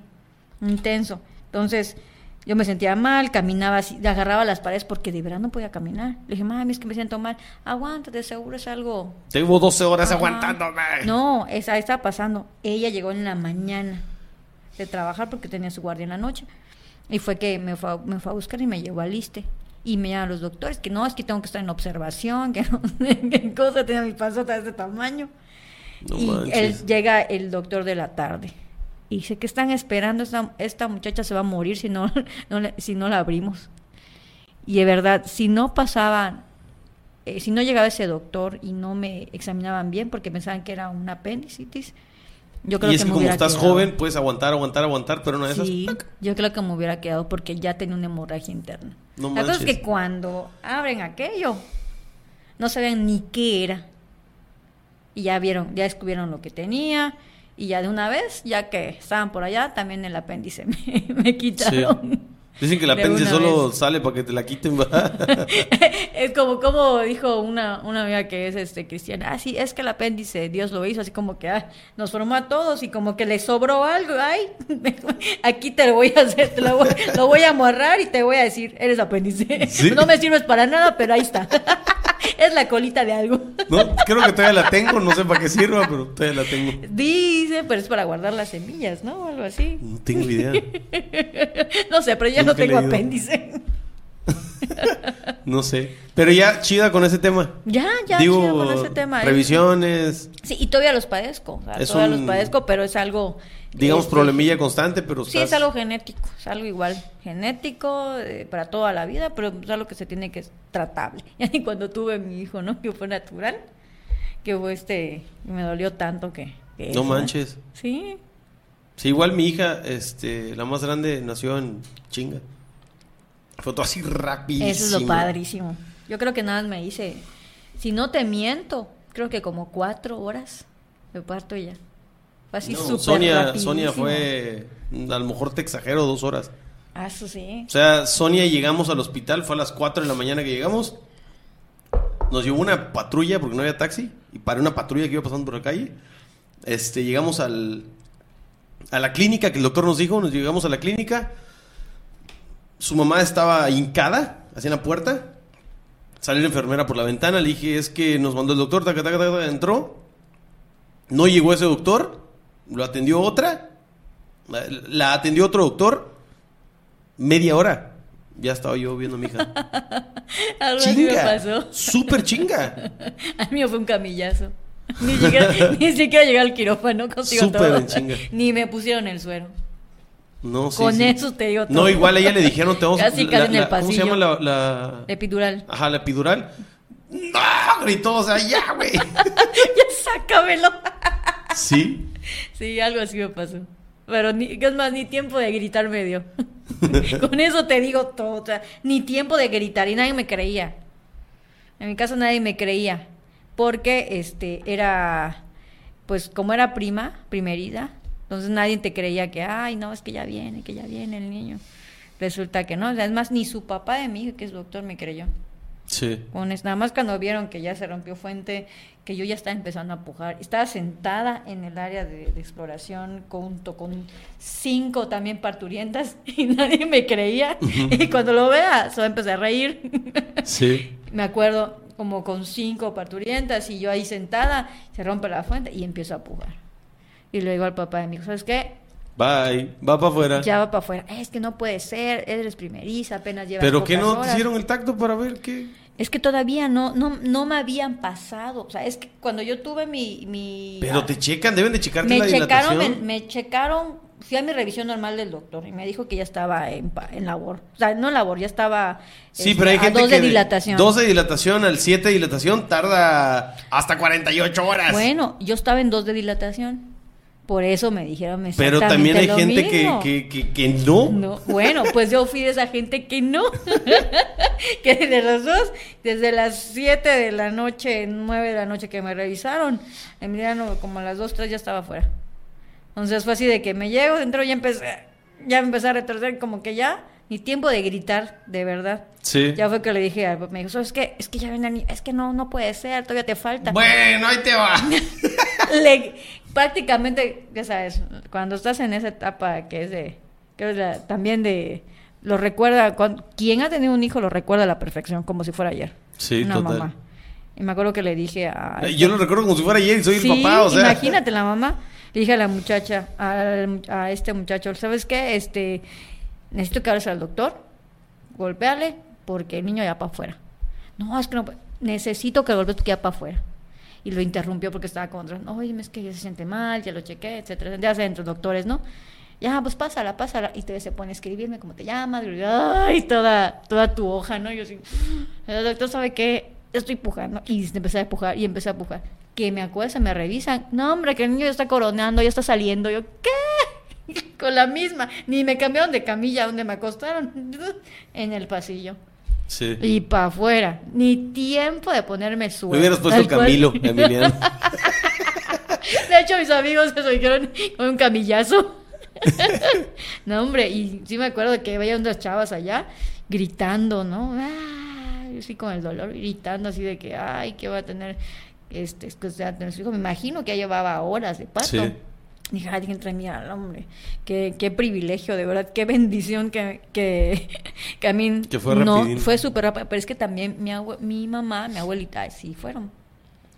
intenso. Entonces, yo me sentía mal, caminaba así, agarraba las paredes porque de verdad no podía caminar. Le dije, mami, es que me siento mal. Aguántate, seguro es algo. Tengo 12 horas aguantándome. No, esa estaba pasando. Ella llegó en la mañana de trabajar porque tenía su guardia en la noche. Y fue que me fue, me fue a buscar y me llevó al liste. Y me llaman los doctores que no, es que tengo que estar en observación, que no sé qué cosa, tenía mi pasota de este tamaño. Y él, llega el doctor de la tarde y dice que están esperando, esta, esta muchacha se va a morir si no, si no la abrimos. Y de verdad, si no pasaban, eh, si no llegaba ese doctor y no me examinaban bien porque pensaban que era una apendicitis, yo creo y es que, como estás joven, puedes aguantar, aguantar, aguantar, pero no es sí, yo creo que me hubiera quedado porque ya tenía una hemorragia interna. No La cosa es que cuando abren aquello, no sabían ni qué era. Y ya vieron, ya descubrieron lo que tenía y ya de una vez, ya que estaban por allá, también el apéndice me, quitaron. Dicen que el apéndice solo sale para que te la quiten. es como, como dijo una, una amiga que es este cristiana, ah, sí, es que el apéndice Dios lo hizo, así como que ah, nos formó a todos y como que le sobró algo, ay, aquí te lo voy a hacer, te lo, voy, a amarrar y te voy a decir, eres apéndice. No me sirves para nada, pero ahí está. es la colita de algo. no, creo que todavía la tengo, no sé para qué sirva, pero todavía la tengo. Dice, pero es para guardar las semillas, ¿no? Algo así. No tengo idea. no sé, pero ya no tengo apéndice. no sé. Pero ya chida con ese tema. Ya, ya chida con ese tema. Revisiones. Sí, y todavía los padezco. todavía los padezco, pero es algo. Digamos, este, problemilla constante, pero. Sí, es algo genético. Es algo igual. Genético eh, para toda la vida, pero es algo que se tiene que. tratable. Y cuando tuve mi hijo, ¿no? Que fue natural. Que fue este. Me dolió tanto que. no manches. Sí. Sí, igual mi hija, este, la más grande, nació en chinga. Fue todo así rapidísimo. Eso es lo padrísimo. Yo creo que nada me hice, si no te miento, creo que como cuatro horas de parto ya. Fue así súper Sonia, Sonia fue, a lo mejor te exagero, dos horas. Ah, eso sí. O sea, Sonia llegamos al hospital, fue a las cuatro de la mañana que llegamos. Nos llevó una patrulla porque no había taxi y para una patrulla que iba pasando por la calle. Este, llegamos al, a la clínica que el doctor nos dijo, nos llegamos a la clínica. Su mamá estaba hincada, hacia la puerta. Salió la enfermera por la ventana, le dije, es que nos mandó el doctor, taca, taca, taca, entró. No llegó ese doctor, lo atendió otra, la atendió otro doctor, media hora. Ya estaba yo viendo a mi hija. Algo chinga, me pasó. Súper chinga. Al mío fue un camillazo. Ni, ni siquiera llegué al quirófano consigo todo. Ni me pusieron el suero. No, sí, Con eso te digo todo. No, igual a ella le dijeron, te vamos Casi, casi en el pasillo. ¿Cómo se llama la, la... epidural? Ajá, la epidural. ¡No! Gritó, o sea, ya, güey. ya sácamelo. ¿Sí? Sí, algo así me pasó. Pero ni, es más, ni tiempo de gritar me dio. Con eso te digo todo. O sea, ni tiempo de gritar y nadie me creía. En mi casa nadie me creía porque este era pues como era prima, primerida, entonces nadie te creía que, ay, no, es que ya viene, que ya viene el niño. Resulta que no, es más, ni su papá de mí, que es doctor, me creyó. Sí. Con, nada más cuando vieron que ya se rompió fuente, que yo ya estaba empezando a pujar. Estaba sentada en el área de, exploración junto con cinco también parturientas y nadie me creía. Y cuando lo vea, a empezar a reír. Sí. me acuerdo, como con cinco parturientas y yo ahí sentada, se rompe la fuente y empiezo a pujar. Y le digo al papá de mi hijo, ¿sabes qué? Bye, va para afuera. Ya va para afuera. Es que no puede ser, eres primeriza, apenas llevas ¿Pero qué no te hicieron el tacto para ver qué? Es que todavía no, no, no me habían pasado. O sea, es que cuando yo tuve mi... mi Pero te checan, deben de checarte me la checaron, me, me, checaron fui a mi revisión normal del doctor y me dijo que ya estaba en, en labor. O sea, no en labor, ya estaba sí, pero hay este, gente dos de dilatación. Dos de dilatación al siete de dilatación tarda hasta 48 horas. Bueno, yo estaba en dos de dilatación. Por eso me dijeron Pero también hay gente que, que, que, no. no. Bueno, pues yo fui de esa gente que no. que de los dos, desde las 7 de la noche, 9 de la noche que me revisaron, en como a las 2, 3 ya estaba afuera. Entonces fue así de que me llego, dentro ya empecé, ya empecé a retroceder como que ya, ni tiempo de gritar, de verdad. Sí. Ya fue que le dije, me dijo, es que, es que ya ven, es que no, no puede ser, todavía te falta. Bueno, ahí te va. le, prácticamente, ya sabes, cuando estás en esa etapa que es de, que es también de, lo recuerda, cuando, quien ha tenido un hijo lo recuerda a la perfección, como si fuera ayer. Sí, una Mamá. Y me acuerdo que le dije a... Yo lo recuerdo como si fuera ayer y soy el papá, o sea... imagínate la mamá. Le dije a la muchacha, a, este muchacho, ¿sabes qué? Este, necesito que hables al doctor, golpéale, porque el niño ya para afuera. No, es que no, necesito que golpees porque ya para afuera y lo interrumpió porque estaba contra, oye, es que ya se siente mal, ya lo chequé, etcétera, ya se entre doctores, ¿no? Ya, pues pásala, pásala. Y te se pone a escribirme cómo te llamas, y toda, toda tu hoja, ¿no? Yo así, el doctor sabe que estoy pujando. Y empecé a pujar y empecé a pujar. Que me acuerdo, me revisan. No, hombre, que el niño ya está coronando, ya está saliendo. Yo, ¿qué? Con la misma. Ni me cambiaron de camilla donde me acostaron. En el pasillo. Y para afuera. Ni tiempo de ponerme suelo. Me hubieras puesto Camilo, Emiliano. de hecho, mis amigos se dijeron con un camillazo. no, hombre, y sí me acuerdo que veía unas chavas allá gritando, ¿no? Ah, yo sí con el dolor, gritando así de que, ay, que va a tener este, es que, tener su hijo. Me imagino que ya llevaba horas de paso. Dije, ay, entre mí al hombre, qué, qué privilegio, de verdad, qué bendición que, que, que a mí que fue no fue súper rápido, pero es que también mi, mi mamá, mi abuelita, sí fueron,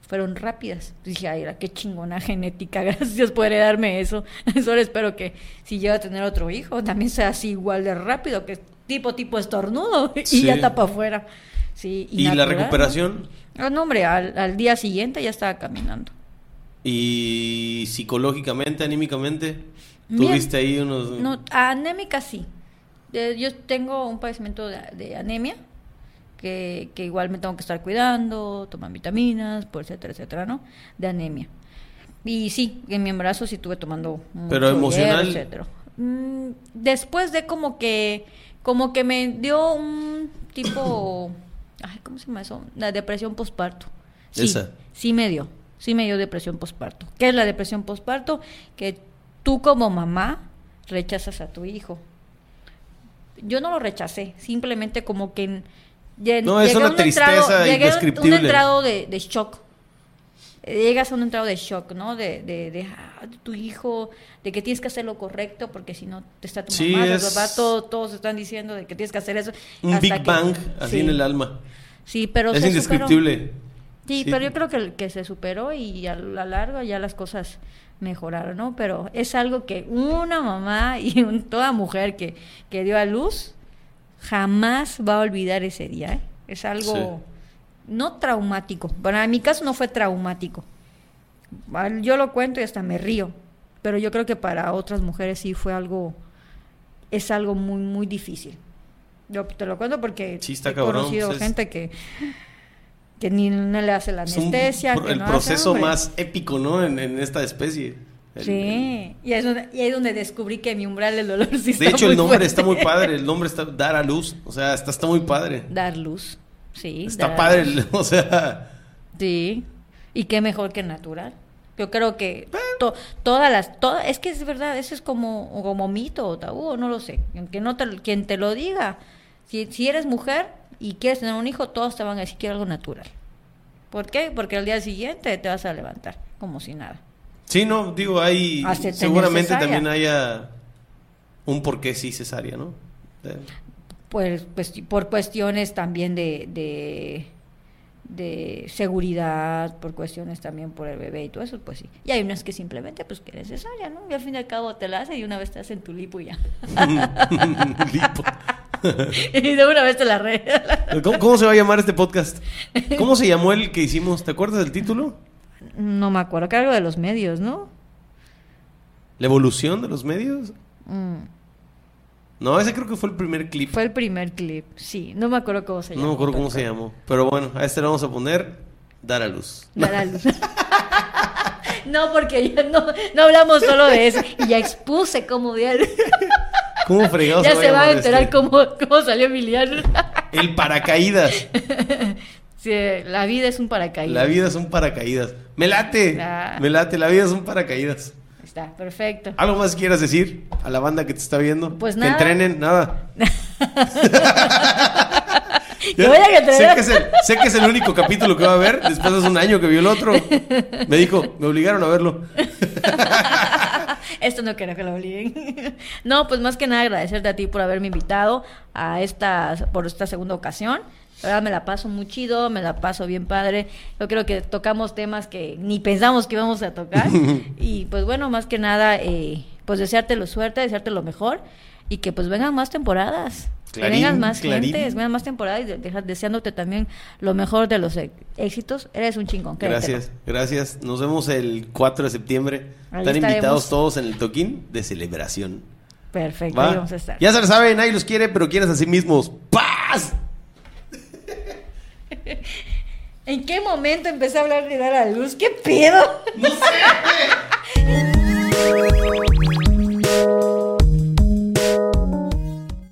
fueron rápidas. Dije, ay, qué chingona genética, gracias por heredarme eso. Solo espero que si llega a tener otro hijo, también sea así igual de rápido, que tipo, tipo estornudo y ya tapa afuera. Sí, ¿Y, la recuperación? ¿no? No, hombre, al, al día siguiente ya estaba caminando. ¿Y psicológicamente, anímicamente? ¿Tuviste ahí unos...? No, anémica sí. yo tengo un padecimiento de, anemia, que, que, igual me tengo que estar cuidando, tomar vitaminas, por etcétera, etcétera, ¿no? De anemia. Y sí, en mi embarazo sí estuve tomando Pero emocional. etcétera. Mm, después de como que, como que me dio un tipo, ay, ¿cómo se llama eso? La depresión postparto. Sí, Esa. sí me dio sí me dio depresión postparto. ¿Qué es la depresión postparto? Que tú como mamá rechazas a tu hijo. Yo no lo rechacé, simplemente como que no, es una tristeza indescriptible. un entrado de, de, shock. Llegas a un entrado de shock, ¿no? De, de, ah, tu hijo, de que tienes que hacer lo correcto porque si no te está tu mamá, es... todos están diciendo de que tienes que hacer eso. Un Big Bang así en el alma. Sí, pero es indescriptible. Sí, pero yo creo que, que se superó y a la larga ya las cosas mejoraron, ¿no? Pero es algo que una mamá y toda mujer que, que dio a luz jamás va a olvidar ese día, ¿eh? Es algo no traumático. Bueno, en mi caso no fue traumático. Yo lo cuento y hasta me río, pero yo creo que para otras mujeres sí fue algo, es algo muy, muy difícil. Yo te lo cuento porque he conocido pues gente que que ni no le hace la anestesia. el proceso más épico, ¿no? En, esta especie. sí, y, es donde, y ahí es donde descubrí que mi umbral del dolor sí De hecho, el nombre está muy padre, el nombre está dar a luz, o sea, está, está muy padre. Dar luz, sí. Está padre, o sea... Sí, y qué mejor que natural. Yo creo que todas las, todas, es que es verdad, eso es como, como mito o tabú, no lo sé. Aunque no te, quien te lo diga, si, si eres mujer, y quieres tener un hijo, todos te van a decir quiero algo natural. ¿Por qué? Porque al día siguiente te vas a levantar como si nada. Sí, no, digo, hay seguramente también haya un por qué sí cesárea, ¿no? Pues, pues por cuestiones también de, de, de, seguridad, por cuestiones también por el bebé y todo eso, pues sí. Y hay unas que simplemente pues que cesárea, ¿no? Y al fin y al cabo te la hace y una vez te hacen tu lipo y ya. lipo. y de una vez te la re. ¿Cómo, se va a llamar este podcast? ¿Cómo se llamó el que hicimos? ¿Te acuerdas del título? No me acuerdo, que algo de los medios, ¿no? ¿La evolución de los medios? Mm. No, ese creo que fue el primer clip. Fue el primer clip, sí. No me acuerdo cómo se llamó. No me acuerdo cómo se llamó. Pero bueno, a este le vamos a poner Dar a luz. Dar a luz. No, porque ya no, no hablamos solo de eso. Y ya expuse cómo de ¿Cómo fregados Ya se, va a enterar este? cómo, cómo salió Emiliano. El paracaídas. Sí, la vida es un paracaídas. La vida es un paracaídas. Me late. Me late, la vida es un paracaídas. Está, perfecto. ¿Algo más quieras decir a la banda que te está viendo? Pues nada. Que entrenen, nada. sé, que es el, sé que es el único capítulo que va a haber. Después de un año que vio el otro. Me dijo, me obligaron a verlo. Esto no quiero que lo obliguen. No, pues más que nada agradecerte a ti por haberme invitado a esta, por esta segunda ocasión. La verdad me la paso muy chido, me la paso bien padre. Yo creo que tocamos temas que ni pensamos que íbamos a tocar. y pues bueno, más que nada, eh, pues desearte lo suerte, desearte lo mejor y que pues vengan más temporadas. que vengan más gente, vengan más temporadas y deseándote también lo mejor de los éxitos. Eres un chingón. Gracias, gracias. Nos vemos el 4 de septiembre. Están invitados todos en el toquín de celebración. Perfecto, ahí vamos a estar. Ya se lo saben, nadie los quiere, pero quieres a sí mismos. ¡Paz! ¿En qué momento empecé a hablar de dar a luz? ¿Qué pedo? No sé.